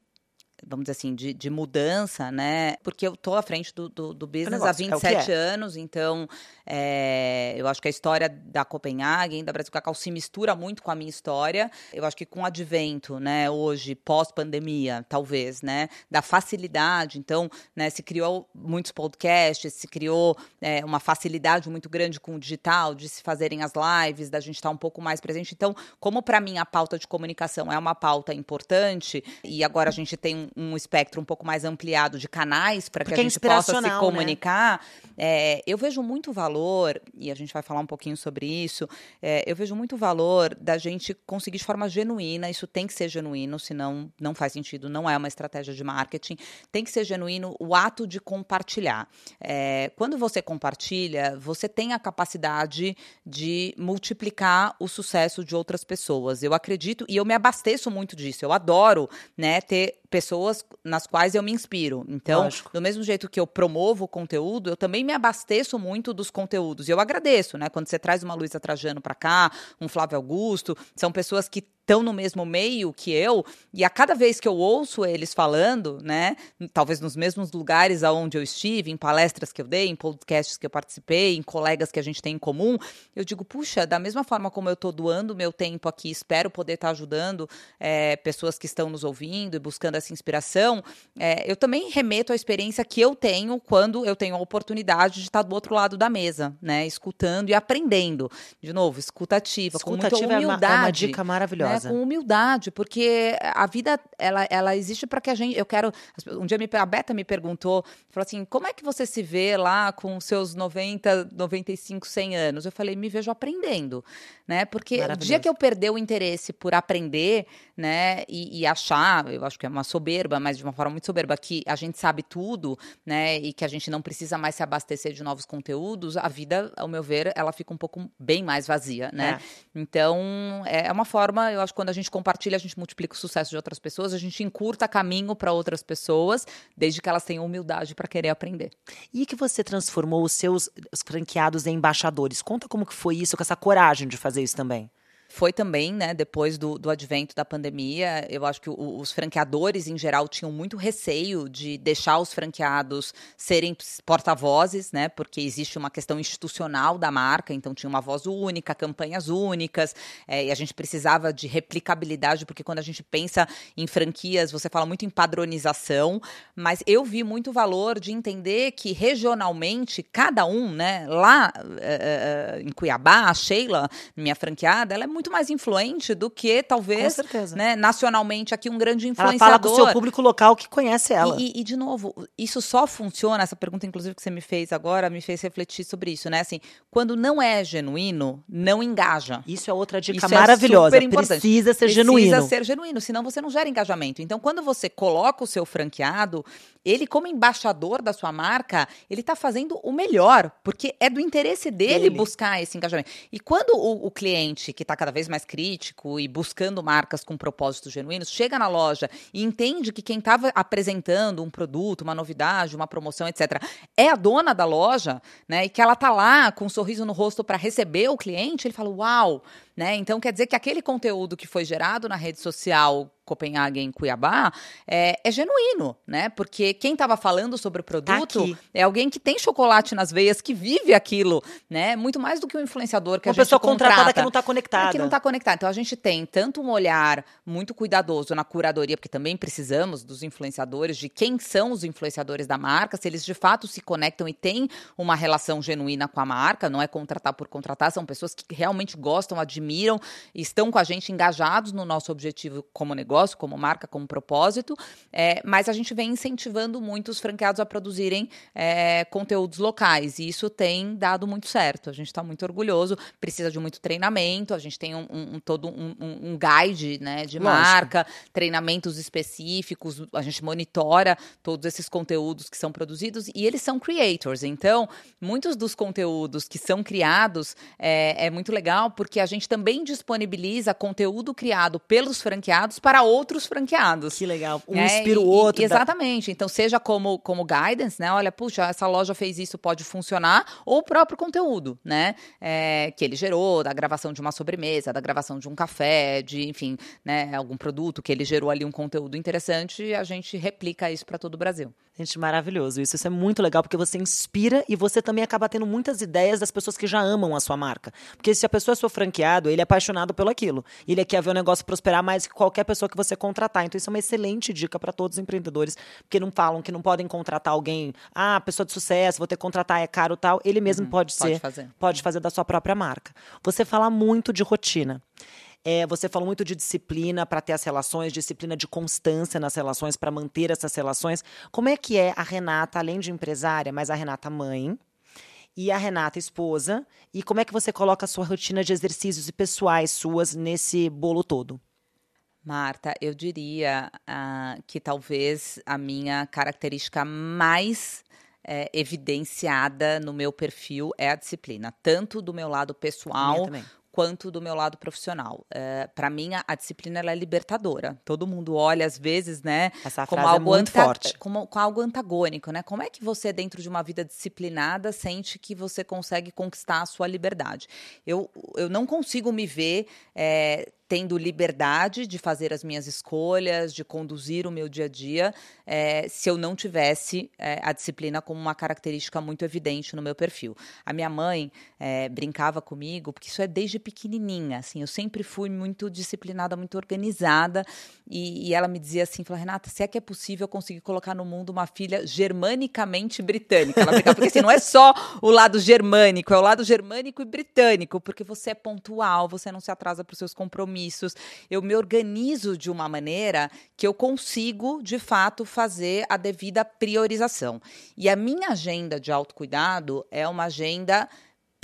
vamos dizer assim, de, de mudança, né? Porque eu tô à frente do, do, do business há 27 é, é anos, então é, eu acho que a história da Copenhagen, da Brasil Cacau, se mistura muito com a minha história. Eu acho que com o advento, né, hoje, pós-pandemia, talvez, né, da facilidade, então, né, se criou muitos podcasts, se criou é, uma facilidade muito grande com o digital, de se fazerem as lives, da gente estar um pouco mais presente. Então, como para mim a pauta de comunicação é uma pauta importante, e agora a gente tem um, espectro um pouco mais ampliado de canais para que a é gente possa se né? comunicar, né? é, eu vejo muito valor e a gente vai falar um pouquinho sobre isso, é, eu vejo muito valor da gente conseguir de forma genuína, isso tem que ser genuíno, senão não faz sentido, não é uma estratégia de marketing, tem que ser genuíno o ato de compartilhar. É, quando você compartilha, você tem a capacidade de multiplicar o sucesso de outras pessoas. Eu acredito e eu me abasteço muito disso, eu adoro né, ter pessoas nas quais eu me inspiro. Então, Lógico. do mesmo jeito que eu promovo o conteúdo, eu também me abasteço muito dos conteúdos. E eu agradeço, né? Quando você traz uma Luísa Trajano para cá, um Flávio Augusto, são pessoas que estão no mesmo meio que eu, e a cada vez que eu ouço eles falando, né, talvez nos mesmos lugares aonde eu estive, em palestras que eu dei, em podcasts que eu participei, em colegas que a gente tem em comum, eu digo, puxa, da mesma forma como eu estou doando meu tempo aqui, espero poder estar tá ajudando é, pessoas que estão nos ouvindo e buscando essa inspiração, é, eu também remeto à experiência que eu tenho quando eu tenho a oportunidade de estar do outro lado da mesa, né, escutando e aprendendo. De novo, escutativa, escutativa com muita humildade. É uma, é uma dica maravilhosa. Né? Né, com humildade, porque a vida ela, ela existe para que a gente. Eu quero. Um dia me, a Beta me perguntou, falou assim: como é que você se vê lá com seus 90, 95, 100 anos? Eu falei: me vejo aprendendo, né? Porque o dia que eu perder o interesse por aprender, né, e, e, achar, eu acho que é uma soberba, mas de uma forma muito soberba, que a gente sabe tudo, né, e que a gente não precisa mais se abastecer de novos conteúdos, a vida, ao meu ver, ela fica um pouco bem mais vazia, né? É. Então, é uma forma, eu quando a gente compartilha, a gente multiplica o sucesso de outras pessoas, a gente encurta caminho para outras pessoas, desde que elas tenham humildade para querer aprender. E que você transformou os seus os franqueados em embaixadores. Conta como que foi isso, com essa coragem de fazer isso também foi também, né, depois do, do advento da pandemia, eu acho que o, os franqueadores em geral tinham muito receio de deixar os franqueados serem porta-vozes, né, porque existe uma questão institucional da marca, então tinha uma voz única, campanhas únicas, é, e a gente precisava de replicabilidade, porque quando a gente pensa em franquias, você fala muito em padronização, mas eu vi muito valor de entender que regionalmente, cada um, né, lá é, é, em Cuiabá, a Sheila, minha franqueada, ela é muito muito mais influente do que, talvez, né, nacionalmente aqui, um grande influenciador. Ela fala com o seu público local que conhece ela. E, e, e, de novo, isso só funciona, essa pergunta, inclusive, que você me fez agora, me fez refletir sobre isso, né? Assim, quando não é genuíno, não engaja. Isso é outra dica isso é maravilhosa. É Precisa ser Precisa genuíno. Precisa ser genuíno, senão você não gera engajamento. Então, quando você coloca o seu franqueado, ele, como embaixador da sua marca, ele está fazendo o melhor, porque é do interesse dele, dele. buscar esse engajamento. E quando o, o cliente, que está cada vez mais crítico e buscando marcas com propósitos genuínos, chega na loja e entende que quem estava apresentando um produto, uma novidade, uma promoção, etc., é a dona da loja, né? E que ela está lá com um sorriso no rosto para receber o cliente, ele fala: Uau! Né? Então quer dizer que aquele conteúdo que foi gerado na rede social Copenhagen, Cuiabá, é, é genuíno, né? Porque quem estava falando sobre o tá produto tá é alguém que tem chocolate nas veias, que vive aquilo, né? Muito mais do que um influenciador que Uma a gente pessoa contrata. contratada que não está conectada. É que não está conectada. Então a gente tem tanto um olhar muito cuidadoso na curadoria, porque também precisamos dos influenciadores, de quem são os influenciadores da marca, se eles de fato se conectam e têm uma relação genuína com a marca, não é contratar por contratar, são pessoas que realmente gostam, admiram, estão com a gente engajados no nosso objetivo como negócio negócio, como marca, como propósito, é, mas a gente vem incentivando muito os franqueados a produzirem é, conteúdos locais, e isso tem dado muito certo. A gente está muito orgulhoso, precisa de muito treinamento, a gente tem um, um, todo um, um, guide né, de Lógico. marca, treinamentos específicos, a gente monitora todos esses conteúdos que são produzidos e eles são creators. Então, muitos dos conteúdos que são criados é, é muito legal porque a gente também disponibiliza conteúdo criado pelos franqueados para outros franqueados. Que legal. Um é, inspira o outro. E, exatamente. Então, seja como, como guidance, né? Olha, puxa, essa loja fez isso, pode funcionar, ou o próprio conteúdo, né? É, que ele gerou, da gravação de uma sobremesa, da gravação de um café, de, enfim, né, algum produto que ele gerou ali um conteúdo interessante, e a gente replica isso para todo o Brasil. Gente, maravilhoso isso. Isso é muito legal porque você inspira e você também acaba tendo muitas ideias das pessoas que já amam a sua marca. Porque se a pessoa é seu franqueado, ele é apaixonado pelo aquilo. Ele quer ver o negócio prosperar mais que qualquer pessoa que você contratar. Então, isso é uma excelente dica para todos os empreendedores, porque não falam que não podem contratar alguém, ah, pessoa de sucesso, vou ter que contratar, é caro tal. Ele mesmo uhum, pode, pode ser, fazer. pode fazer da sua própria marca. Você fala muito de rotina. É, você falou muito de disciplina para ter as relações, disciplina de constância nas relações, para manter essas relações. Como é que é a Renata, além de empresária, mas a Renata mãe, e a Renata esposa? E como é que você coloca a sua rotina de exercícios e pessoais suas nesse bolo todo? Marta, eu diria uh, que talvez a minha característica mais é, evidenciada no meu perfil é a disciplina, tanto do meu lado pessoal quanto do meu lado profissional. É, para mim, a, a disciplina é libertadora. Todo mundo olha, às vezes, né, Essa como algo é forte. Como, com algo antagônico, né? Como é que você, dentro de uma vida disciplinada, sente que você consegue conquistar a sua liberdade? Eu, eu não consigo me ver é, tendo liberdade de fazer as minhas escolhas, de conduzir o meu dia a dia, é, se eu não tivesse é, a disciplina como uma característica muito evidente no meu perfil. A minha mãe é, brincava comigo, porque isso é desde pequenininha, assim, eu sempre fui muito disciplinada, muito organizada, e, e ela me dizia assim, falou, Renata, se é que é possível eu conseguir colocar no mundo uma filha germanicamente britânica, ela brincava, porque assim, não é só o lado germânico, é o lado germânico e britânico, porque você é pontual, você não se atrasa para os seus compromissos, compromissos, eu me organizo de uma maneira que eu consigo, de fato, fazer a devida priorização. E a minha agenda de autocuidado é uma agenda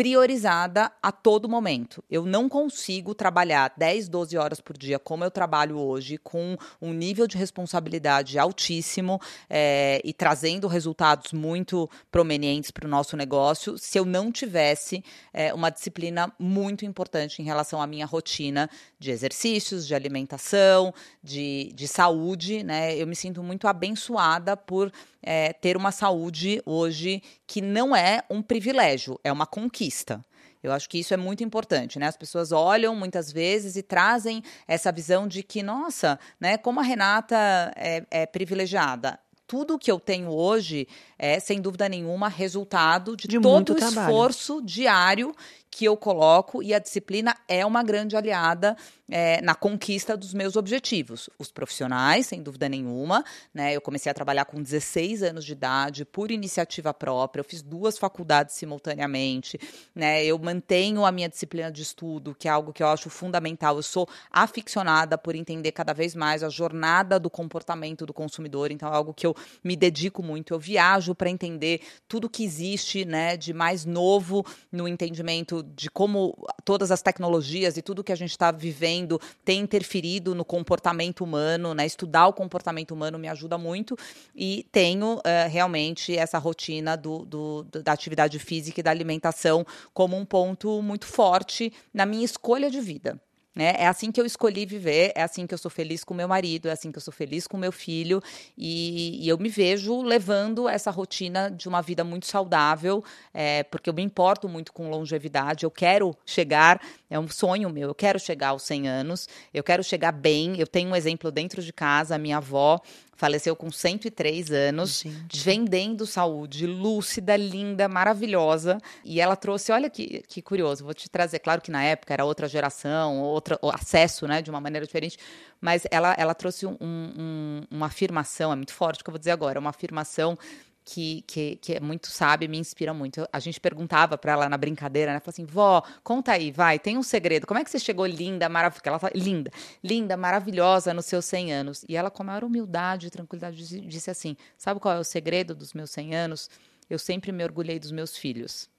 priorizada a todo momento. Eu não consigo trabalhar 10, 12 horas por dia como eu trabalho hoje, com um nível de responsabilidade altíssimo é, e trazendo resultados muito prominentes para o nosso negócio, se eu não tivesse é, uma disciplina muito importante em relação à minha rotina de exercícios, de alimentação, de, de saúde. Né? Eu me sinto muito abençoada por é, ter uma saúde hoje que não é um privilégio, é uma conquista. Eu acho que isso é muito importante, né? As pessoas olham muitas vezes e trazem essa visão de que, nossa, né, como a Renata é, é privilegiada tudo que eu tenho hoje é, sem dúvida nenhuma, resultado de, de todo o esforço diário que eu coloco e a disciplina é uma grande aliada é, na conquista dos meus objetivos. Os profissionais, sem dúvida nenhuma, né? Eu comecei a trabalhar com 16 anos de idade, por iniciativa própria, eu fiz duas faculdades simultaneamente, né? Eu mantenho a minha disciplina de estudo, que é algo que eu acho fundamental. Eu sou aficionada por entender cada vez mais a jornada do comportamento do consumidor, então é algo que eu me dedico muito. Eu viajo para entender tudo que existe, né, de mais novo no entendimento de como todas as tecnologias e tudo que a gente está vivendo tem interferido no comportamento humano, né? Estudar o comportamento humano me ajuda muito e tenho uh, realmente essa rotina do, do, da atividade física e da alimentação como um ponto muito forte na minha escolha de vida. Né? É assim que eu escolhi viver, é assim que eu sou feliz com meu marido, é assim que eu sou feliz com meu filho, e, e eu me vejo levando essa rotina de uma vida muito saudável, é, porque eu me importo muito com longevidade, eu quero chegar, é um sonho meu, eu quero chegar aos 100 anos, eu quero chegar bem. Eu tenho um exemplo dentro de casa, a minha avó faleceu com 103 anos, Gente. vendendo saúde, lúcida, linda, maravilhosa. E ela trouxe, olha que, que curioso, vou te trazer, claro que na época era outra geração, outro acesso, né, de uma maneira diferente, mas ela, ela trouxe um, um, uma afirmação, é muito forte o que eu vou dizer agora, uma afirmação que, que, que é muito sábia me inspira muito. A gente perguntava para ela na brincadeira, né? Falou assim: vó, conta aí, vai, tem um segredo. Como é que você chegou linda, maravilhosa? Ela fala, linda, linda, maravilhosa nos seus 100 anos. E ela, com a maior humildade e tranquilidade, disse assim: sabe qual é o segredo dos meus 100 anos? Eu sempre me orgulhei dos meus filhos.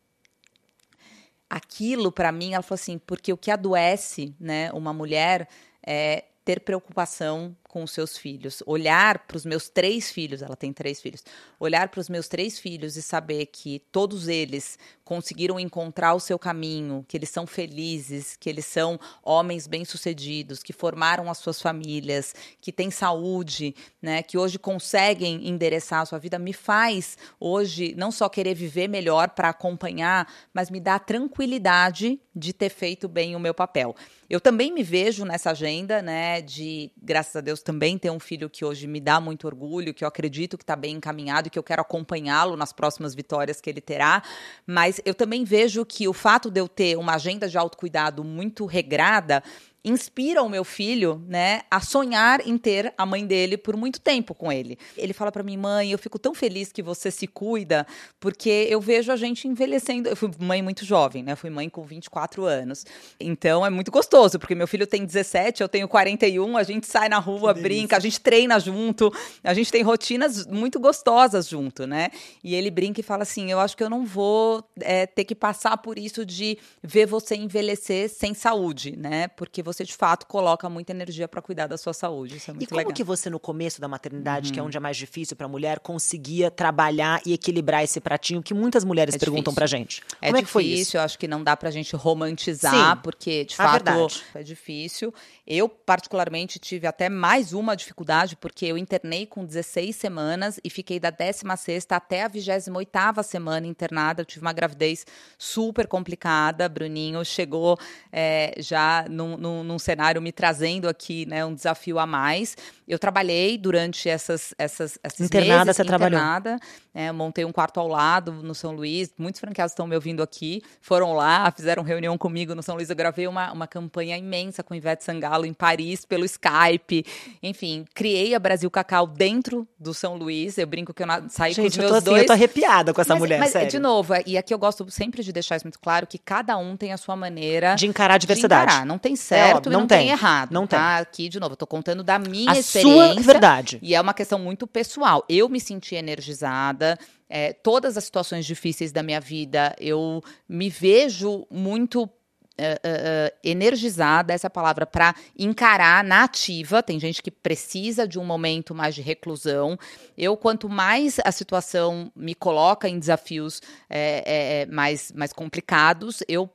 Aquilo, para mim, ela falou assim: porque o que adoece né, uma mulher é ter preocupação com os seus filhos, olhar para os meus três filhos, ela tem três filhos, olhar para os meus três filhos e saber que todos eles conseguiram encontrar o seu caminho, que eles são felizes, que eles são homens bem-sucedidos, que formaram as suas famílias, que têm saúde, né, que hoje conseguem endereçar a sua vida, me faz hoje não só querer viver melhor para acompanhar, mas me dá tranquilidade de ter feito bem o meu papel. Eu também me vejo nessa agenda, né, de, graças a Deus, também ter um filho que hoje me dá muito orgulho, que eu acredito que está bem encaminhado que eu quero acompanhá-lo nas próximas vitórias que ele terá. Mas eu também vejo que o fato de eu ter uma agenda de autocuidado muito regrada inspira o meu filho, né, a sonhar em ter a mãe dele por muito tempo com ele. Ele fala para mim, mãe, eu fico tão feliz que você se cuida, porque eu vejo a gente envelhecendo. Eu fui mãe muito jovem, né? Eu fui mãe com 24 anos. Então é muito gostoso, porque meu filho tem 17, eu tenho 41, a gente sai na rua, brinca, a gente treina junto, a gente tem rotinas muito gostosas junto, né? E ele brinca e fala assim: eu acho que eu não vou é, ter que passar por isso de ver você envelhecer sem saúde, né? Porque você você de fato coloca muita energia para cuidar da sua saúde. Isso é muito e como legal. que você no começo da maternidade, uhum. que é uhum. onde é mais difícil para a mulher, conseguia trabalhar e equilibrar esse pratinho que muitas mulheres é perguntam para gente? É como é, difícil, que foi isso? Eu acho que não dá para a gente romantizar, Sim, porque de fato verdade. é difícil. Eu particularmente tive até mais uma dificuldade porque eu internei com 16 semanas e fiquei da 16 até a 28 semana internada. Eu tive uma gravidez super complicada. Bruninho chegou é, já num, num num, cenário me trazendo aqui né, um desafio a mais. Eu trabalhei durante essas, essas, essas internada, meses, você internada, é, montei um quarto ao lado no São Luís. Muitos franqueados estão me ouvindo aqui, foram lá, fizeram reunião comigo no São Luís. Eu gravei uma, uma campanha imensa com Ivete Sangalo em Paris pelo Skype. Enfim, criei a Brasil Cacau dentro do São Luís. Eu brinco que eu saí Gente, com os meus eu tô assim, dois. Eu tô arrepiada com essa mas, mulher, mas, sério. De novo, e aqui eu gosto sempre de deixar isso muito claro que cada um tem a sua maneira de encarar a diversidade. De encarar. Não tem certo certo não, não tem. tem. errado. Não tá? tem. Aqui, de novo, eu tô contando da minha a experiência. Sua verdade. E é uma questão muito pessoal. Eu me senti energizada. É, todas as situações difíceis da minha vida, eu me vejo muito Uh, uh, energizada, essa palavra, para encarar na ativa. Tem gente que precisa de um momento mais de reclusão. Eu, quanto mais a situação me coloca em desafios é, é, mais, mais complicados, eu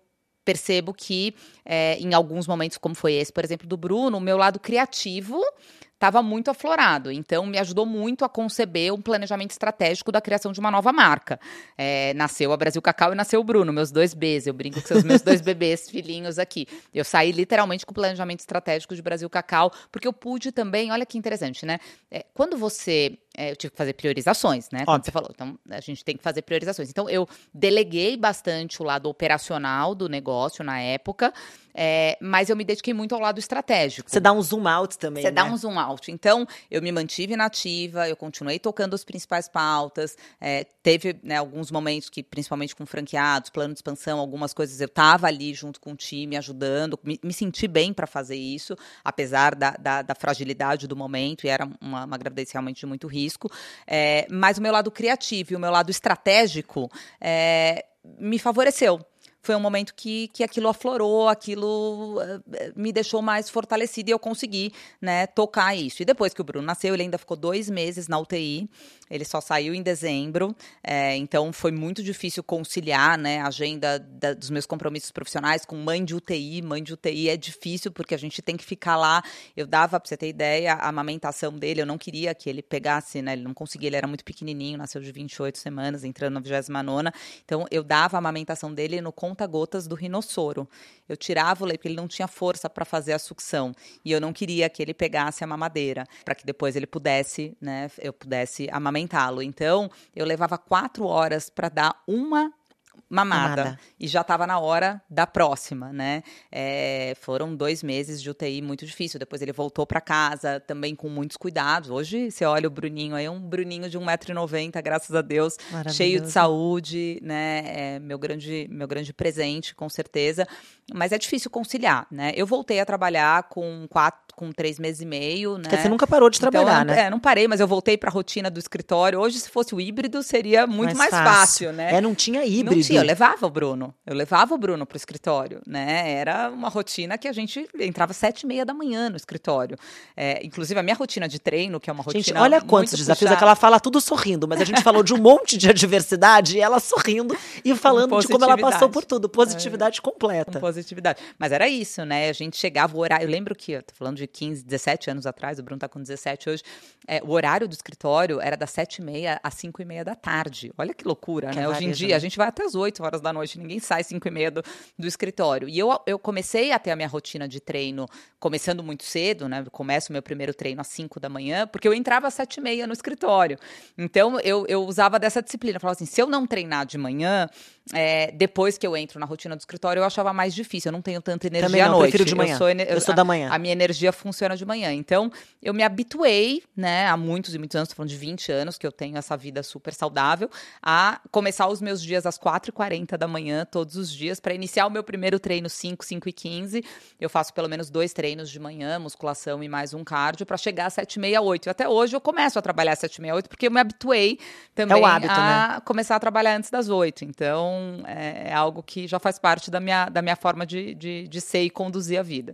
percebo que é, em alguns momentos, como foi esse, por exemplo, do Bruno, o meu lado criativo estava muito aflorado. Então, me ajudou muito a conceber um planejamento estratégico da criação de uma nova marca. É, nasceu a Brasil Cacau e nasceu o Bruno, meus dois Bs. Eu brinco são os meus dois bebês, <laughs> filhinhos aqui. Eu saí literalmente com o planejamento estratégico de Brasil Cacau, porque eu pude também, olha que interessante, né? É, quando você é, eu tive que fazer priorizações, né? Como você falou. Então, a gente tem que fazer priorizações. Então, eu deleguei bastante o lado operacional do negócio na época, é, mas eu me dediquei muito ao lado estratégico. Você dá um zoom out também, Você né? dá um zoom out. Então, eu me mantive nativa, eu continuei tocando as principais pautas. É, teve né, alguns momentos que, principalmente com franqueados, plano de expansão, algumas coisas eu estava ali junto com o time, ajudando. Me, me senti bem para fazer isso, apesar da, da, da, fragilidade do momento, e era uma, uma gravidez realmente de muito risco risco. É, mas o meu lado criativo e o meu lado estratégico é, me favoreceu foi um momento que, que aquilo aflorou, aquilo uh, me deixou mais fortalecida e eu consegui, né, tocar isso. E depois que o Bruno nasceu, ele ainda ficou dois meses na UTI, ele só saiu em dezembro, é, então foi muito difícil conciliar, né, a agenda da, dos meus compromissos profissionais com mãe de UTI. Mãe de UTI é difícil porque a gente tem que ficar lá. Eu dava, pra você ter ideia, a amamentação dele, eu não queria que ele pegasse, né, ele não conseguia, ele era muito pequenininho, nasceu de 28 semanas, entrando na 29 então eu dava a amamentação dele no conta-gotas do rinossoro. Eu tirava o leite, porque ele não tinha força para fazer a sucção. E eu não queria que ele pegasse a mamadeira, para que depois ele pudesse, né, eu pudesse amamentá-lo. Então, eu levava quatro horas para dar uma mamada, mamada. e já estava na hora da próxima, né? É, foram dois meses de UTI muito difícil. Depois ele voltou para casa também com muitos cuidados. Hoje você olha o Bruninho aí, é um Bruninho de 1,90m, graças a Deus, cheio de saúde, né? É meu grande, meu grande presente, com certeza. Mas é difícil conciliar, né? Eu voltei a trabalhar com quatro com três meses e meio, né? Porque você nunca parou de trabalhar, então, né? É, não parei, mas eu voltei para a rotina do escritório. Hoje, se fosse o híbrido, seria muito mais, mais fácil. fácil. né? É, não tinha híbrido. Não tinha, eu levava o Bruno. Eu levava o Bruno para o escritório, né? Era uma rotina que a gente entrava sete e meia da manhã no escritório. É, inclusive, a minha rotina de treino, que é uma rotina Gente, olha quantos desafios, é que ela fala tudo sorrindo, mas a gente falou de um monte de <laughs> adversidade e ela sorrindo e falando de como ela passou por tudo. Positividade é, completa. positividade. Mas era isso, né? A gente chegava o horário. Eu lembro que, eu tô falando de 15, 17 anos atrás, o Bruno tá com 17 hoje. É, o horário do escritório era das 7h30 às 5h30 da tarde. Olha que loucura, que né? Hoje em dia, né? a gente vai até as 8 horas da noite, ninguém sai 5h30 do, do escritório. E eu, eu comecei a ter a minha rotina de treino começando muito cedo, né? Eu começo o meu primeiro treino às 5 da manhã, porque eu entrava às 7h30 no escritório. Então, eu, eu usava dessa disciplina. Eu falava assim, se eu não treinar de manhã, é, depois que eu entro na rotina do escritório, eu achava mais difícil. Eu não tenho tanta energia não, à noite. Eu prefiro de manhã. Eu sou, eu sou a, da manhã. A minha energia funciona de manhã. Então, eu me habituei, né, há muitos e muitos anos, estou falando de 20 anos, que eu tenho essa vida super saudável, a começar os meus dias às 4h40 da manhã, todos os dias, para iniciar o meu primeiro treino 5, 5 e 15. Eu faço pelo menos dois treinos de manhã, musculação e mais um cardio, para chegar às 7 h 8 E até hoje eu começo a trabalhar às 7 h 8 porque eu me habituei também é hábito, a né? começar a trabalhar antes das 8. Então, é, é, algo que já faz parte da minha, da minha forma de, de, de ser e conduzir a vida.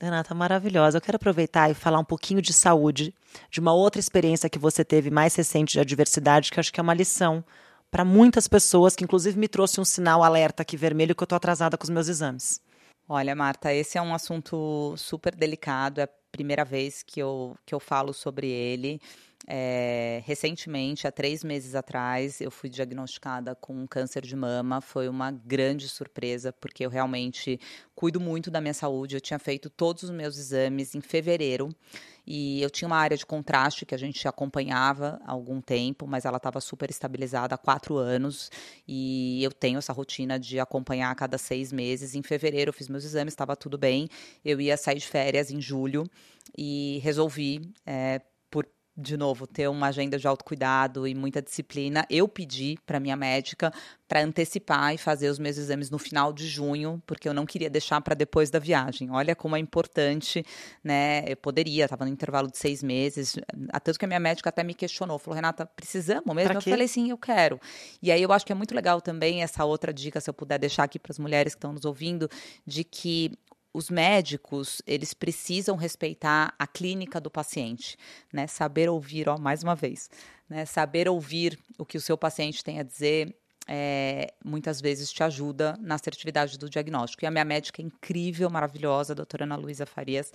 Renata, maravilhosa. Eu quero aproveitar e falar um pouquinho de saúde, de uma outra experiência que você teve mais recente de adversidade, que acho que é uma lição para muitas pessoas, que inclusive me trouxe um sinal alerta aqui vermelho que eu estou atrasada com os meus exames. Olha, Marta, esse é um assunto super delicado. É a primeira vez que eu, que eu falo sobre ele. É, recentemente, há três meses atrás, eu fui diagnosticada com um câncer de mama. Foi uma grande surpresa, porque eu realmente cuido muito da minha saúde. Eu tinha feito todos os meus exames em fevereiro e eu tinha uma área de contraste que a gente acompanhava há algum tempo, mas ela estava super estabilizada há quatro anos. E eu tenho essa rotina de acompanhar a cada seis meses. Em fevereiro, eu fiz meus exames, estava tudo bem. Eu ia sair de férias em julho e resolvi. É, de novo, ter uma agenda de autocuidado e muita disciplina, eu pedi para minha médica para antecipar e fazer os meus exames no final de junho, porque eu não queria deixar para depois da viagem. Olha como é importante, né? Eu poderia, estava no intervalo de seis meses, tanto que a minha médica até me questionou, falou, Renata, precisamos mesmo? eu falei, sim, eu quero. E aí eu acho que é muito legal também essa outra dica, se eu puder deixar aqui para as mulheres que estão nos ouvindo, de que os médicos, eles precisam respeitar a clínica do paciente, né? Saber ouvir, ó, mais uma vez, né? Saber ouvir o que o seu paciente tem a dizer é, muitas vezes te ajuda na assertividade do diagnóstico. E a minha médica é incrível, maravilhosa, a doutora Ana Luísa Farias.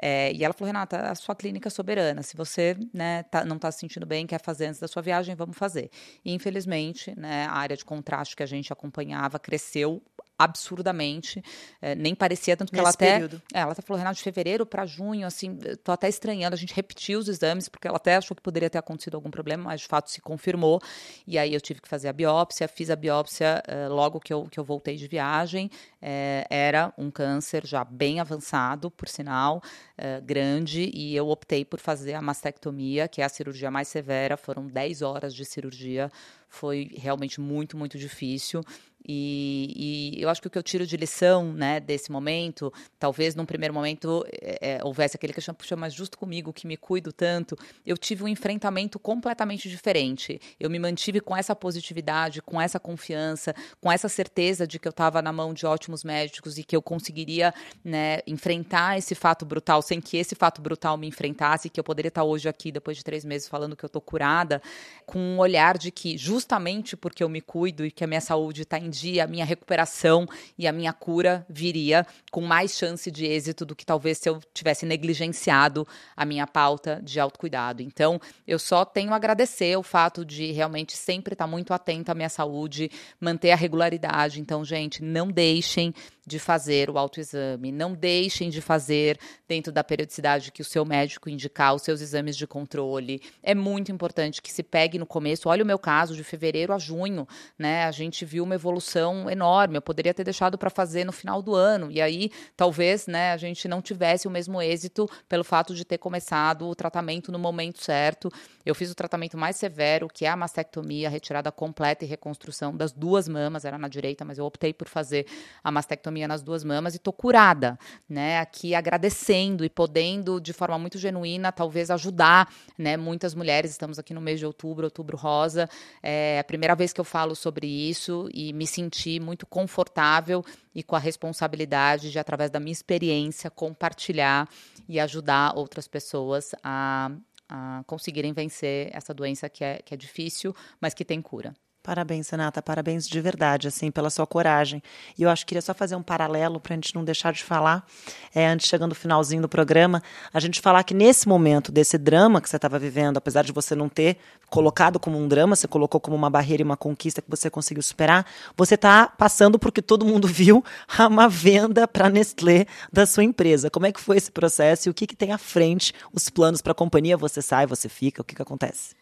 É, e ela falou, Renata, a sua clínica é soberana. Se você né, tá, não está se sentindo bem, quer fazer antes da sua viagem, vamos fazer. E, infelizmente, né, a área de contraste que a gente acompanhava cresceu absurdamente, é, nem parecia tanto que Nesse ela até, período. É, ela até falou Renato de fevereiro para junho, assim, tô até estranhando, a gente repetiu os exames porque ela até achou que poderia ter acontecido algum problema, mas de fato se confirmou. E aí eu tive que fazer a biópsia, fiz a biópsia uh, logo que eu, que eu voltei de viagem, é, era um câncer já bem avançado, por sinal, uh, grande, e eu optei por fazer a mastectomia, que é a cirurgia mais severa, foram 10 horas de cirurgia, foi realmente muito, muito difícil. E, e, eu acho que o que eu tiro de lição né, desse momento, talvez num primeiro momento é, é houvesse aquele que puxa, mas justo comigo que me cuido tanto, eu tive um enfrentamento completamente diferente. Eu me mantive com essa positividade, com essa confiança, com essa certeza de que eu estava na mão de ótimos médicos e que eu conseguiria né, enfrentar esse fato brutal sem que esse fato brutal me enfrentasse, que eu poderia estar hoje aqui, depois de três meses, falando que eu estou curada, com um olhar de que justamente porque eu me cuido e que a minha saúde está em dia, a minha recuperação e a minha cura viria com mais chance de êxito do que talvez se eu tivesse negligenciado a minha pauta de autocuidado. Então, eu só tenho a agradecer o fato de realmente sempre estar muito atenta à minha saúde, manter a regularidade. Então, gente, não deixem de fazer o autoexame. Não deixem de fazer dentro da periodicidade que o seu médico indicar os seus exames de controle. É muito importante que se pegue no começo. Olha o meu caso de fevereiro a junho, né? A gente viu uma evolução enorme. Eu poderia ter deixado para fazer no final do ano e aí talvez, né, a gente não tivesse o mesmo êxito pelo fato de ter começado o tratamento no momento certo. Eu fiz o tratamento mais severo, que é a mastectomia, retirada completa e reconstrução das duas mamas, era na direita, mas eu optei por fazer a mastectomia nas duas mamas e tô curada, né? Aqui agradecendo e podendo de forma muito genuína, talvez ajudar, né? Muitas mulheres, estamos aqui no mês de outubro, outubro rosa, é a primeira vez que eu falo sobre isso e me senti muito confortável e com a responsabilidade de, através da minha experiência, compartilhar e ajudar outras pessoas a, a conseguirem vencer essa doença que é, que é difícil, mas que tem cura. Parabéns, Renata, parabéns de verdade, assim, pela sua coragem. E eu acho que queria só fazer um paralelo para a gente não deixar de falar, é, antes chegando no finalzinho do programa, a gente falar que nesse momento desse drama que você estava vivendo, apesar de você não ter colocado como um drama, você colocou como uma barreira e uma conquista que você conseguiu superar, você está passando porque todo mundo <laughs> viu uma venda para Nestlé da sua empresa. Como é que foi esse processo e o que, que tem à frente, os planos para a companhia? Você sai, você fica, o que, que acontece?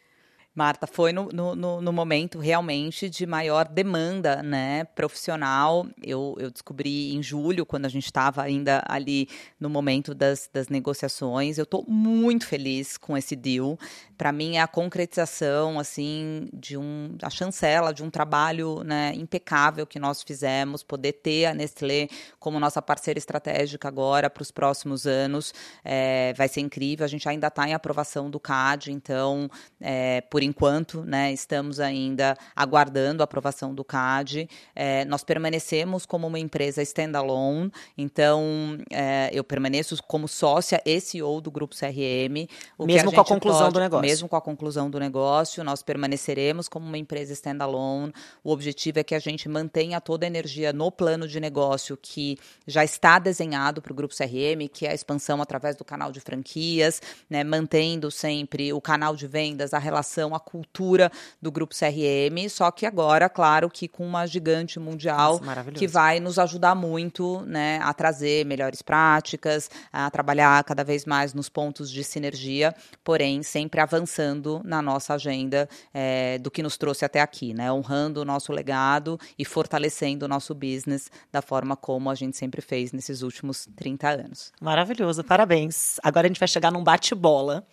Marta, foi no, no, no, momento realmente de maior demanda né, profissional. Eu, eu descobri em julho, quando a gente estava ainda ali no momento das, das negociações. Eu estou muito feliz com esse deal. Para mim, é a concretização assim de um, a chancela de um trabalho né, impecável que nós fizemos. Poder ter a Nestlé como nossa parceira estratégica agora para os próximos anos é, vai ser incrível. A gente ainda está em aprovação do CAD, então, é, por enquanto, né, estamos ainda aguardando a aprovação do CAD. É, nós permanecemos como uma empresa standalone, então é, eu permaneço como sócia e CEO do Grupo CRM. mesmo com a conclusão pode, do negócio. Mesmo com a conclusão do negócio, nós permaneceremos como uma empresa standalone. O objetivo é que a gente mantenha toda a energia no plano de negócio que já está desenhado para o Grupo CRM, que é a expansão através do canal de franquias, né, mantendo sempre o canal de vendas, a relação a cultura do grupo CRM, só que agora, claro, que com uma gigante mundial Nossa, que vai nos ajudar muito, né, a trazer melhores práticas, a trabalhar cada vez mais nos pontos de sinergia, porém sempre avançando na nossa agenda é, do que nos trouxe até aqui, né, honrando o nosso legado e fortalecendo o nosso business da forma como a gente sempre fez nesses últimos 30 anos. Maravilhoso, parabéns. Agora a gente vai chegar num bate-bola,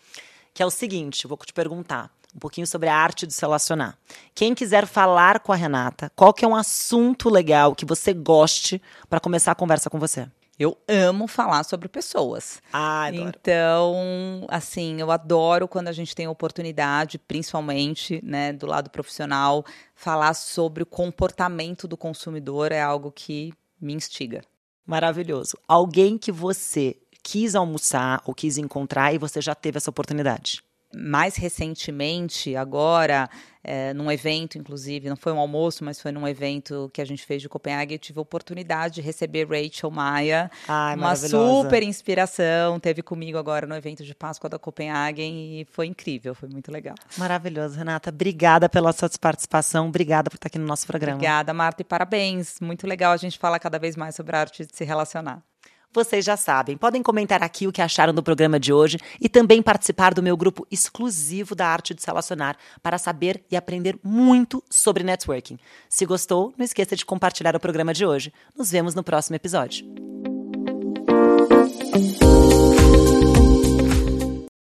que é o seguinte, vou te perguntar um pouquinho sobre a arte de se relacionar. Quem quiser falar com a Renata, qual que é um assunto legal que você goste para começar a conversa com você? Eu amo falar sobre pessoas. Ah, adoro. Então, assim, eu adoro quando a gente tem a oportunidade, principalmente, né, do lado profissional, falar sobre o comportamento do consumidor é algo que me instiga. Maravilhoso. Alguém que você quis almoçar ou quis encontrar e você já teve essa oportunidade? Mais recentemente, agora, é, num evento, inclusive, não foi um almoço, mas foi num evento que a gente fez de Copenhague, eu tive a oportunidade de receber Rachel Maia, Ai, uma super inspiração, teve comigo agora no evento de Páscoa da Copenhague e foi incrível, foi muito legal. Maravilhoso, Renata. Obrigada pela sua participação, obrigada por estar aqui no nosso programa. Obrigada, Marta, e parabéns. Muito legal a gente falar cada vez mais sobre a arte de se relacionar. Vocês já sabem, podem comentar aqui o que acharam do programa de hoje e também participar do meu grupo exclusivo da arte de se relacionar para saber e aprender muito sobre networking. Se gostou, não esqueça de compartilhar o programa de hoje. Nos vemos no próximo episódio.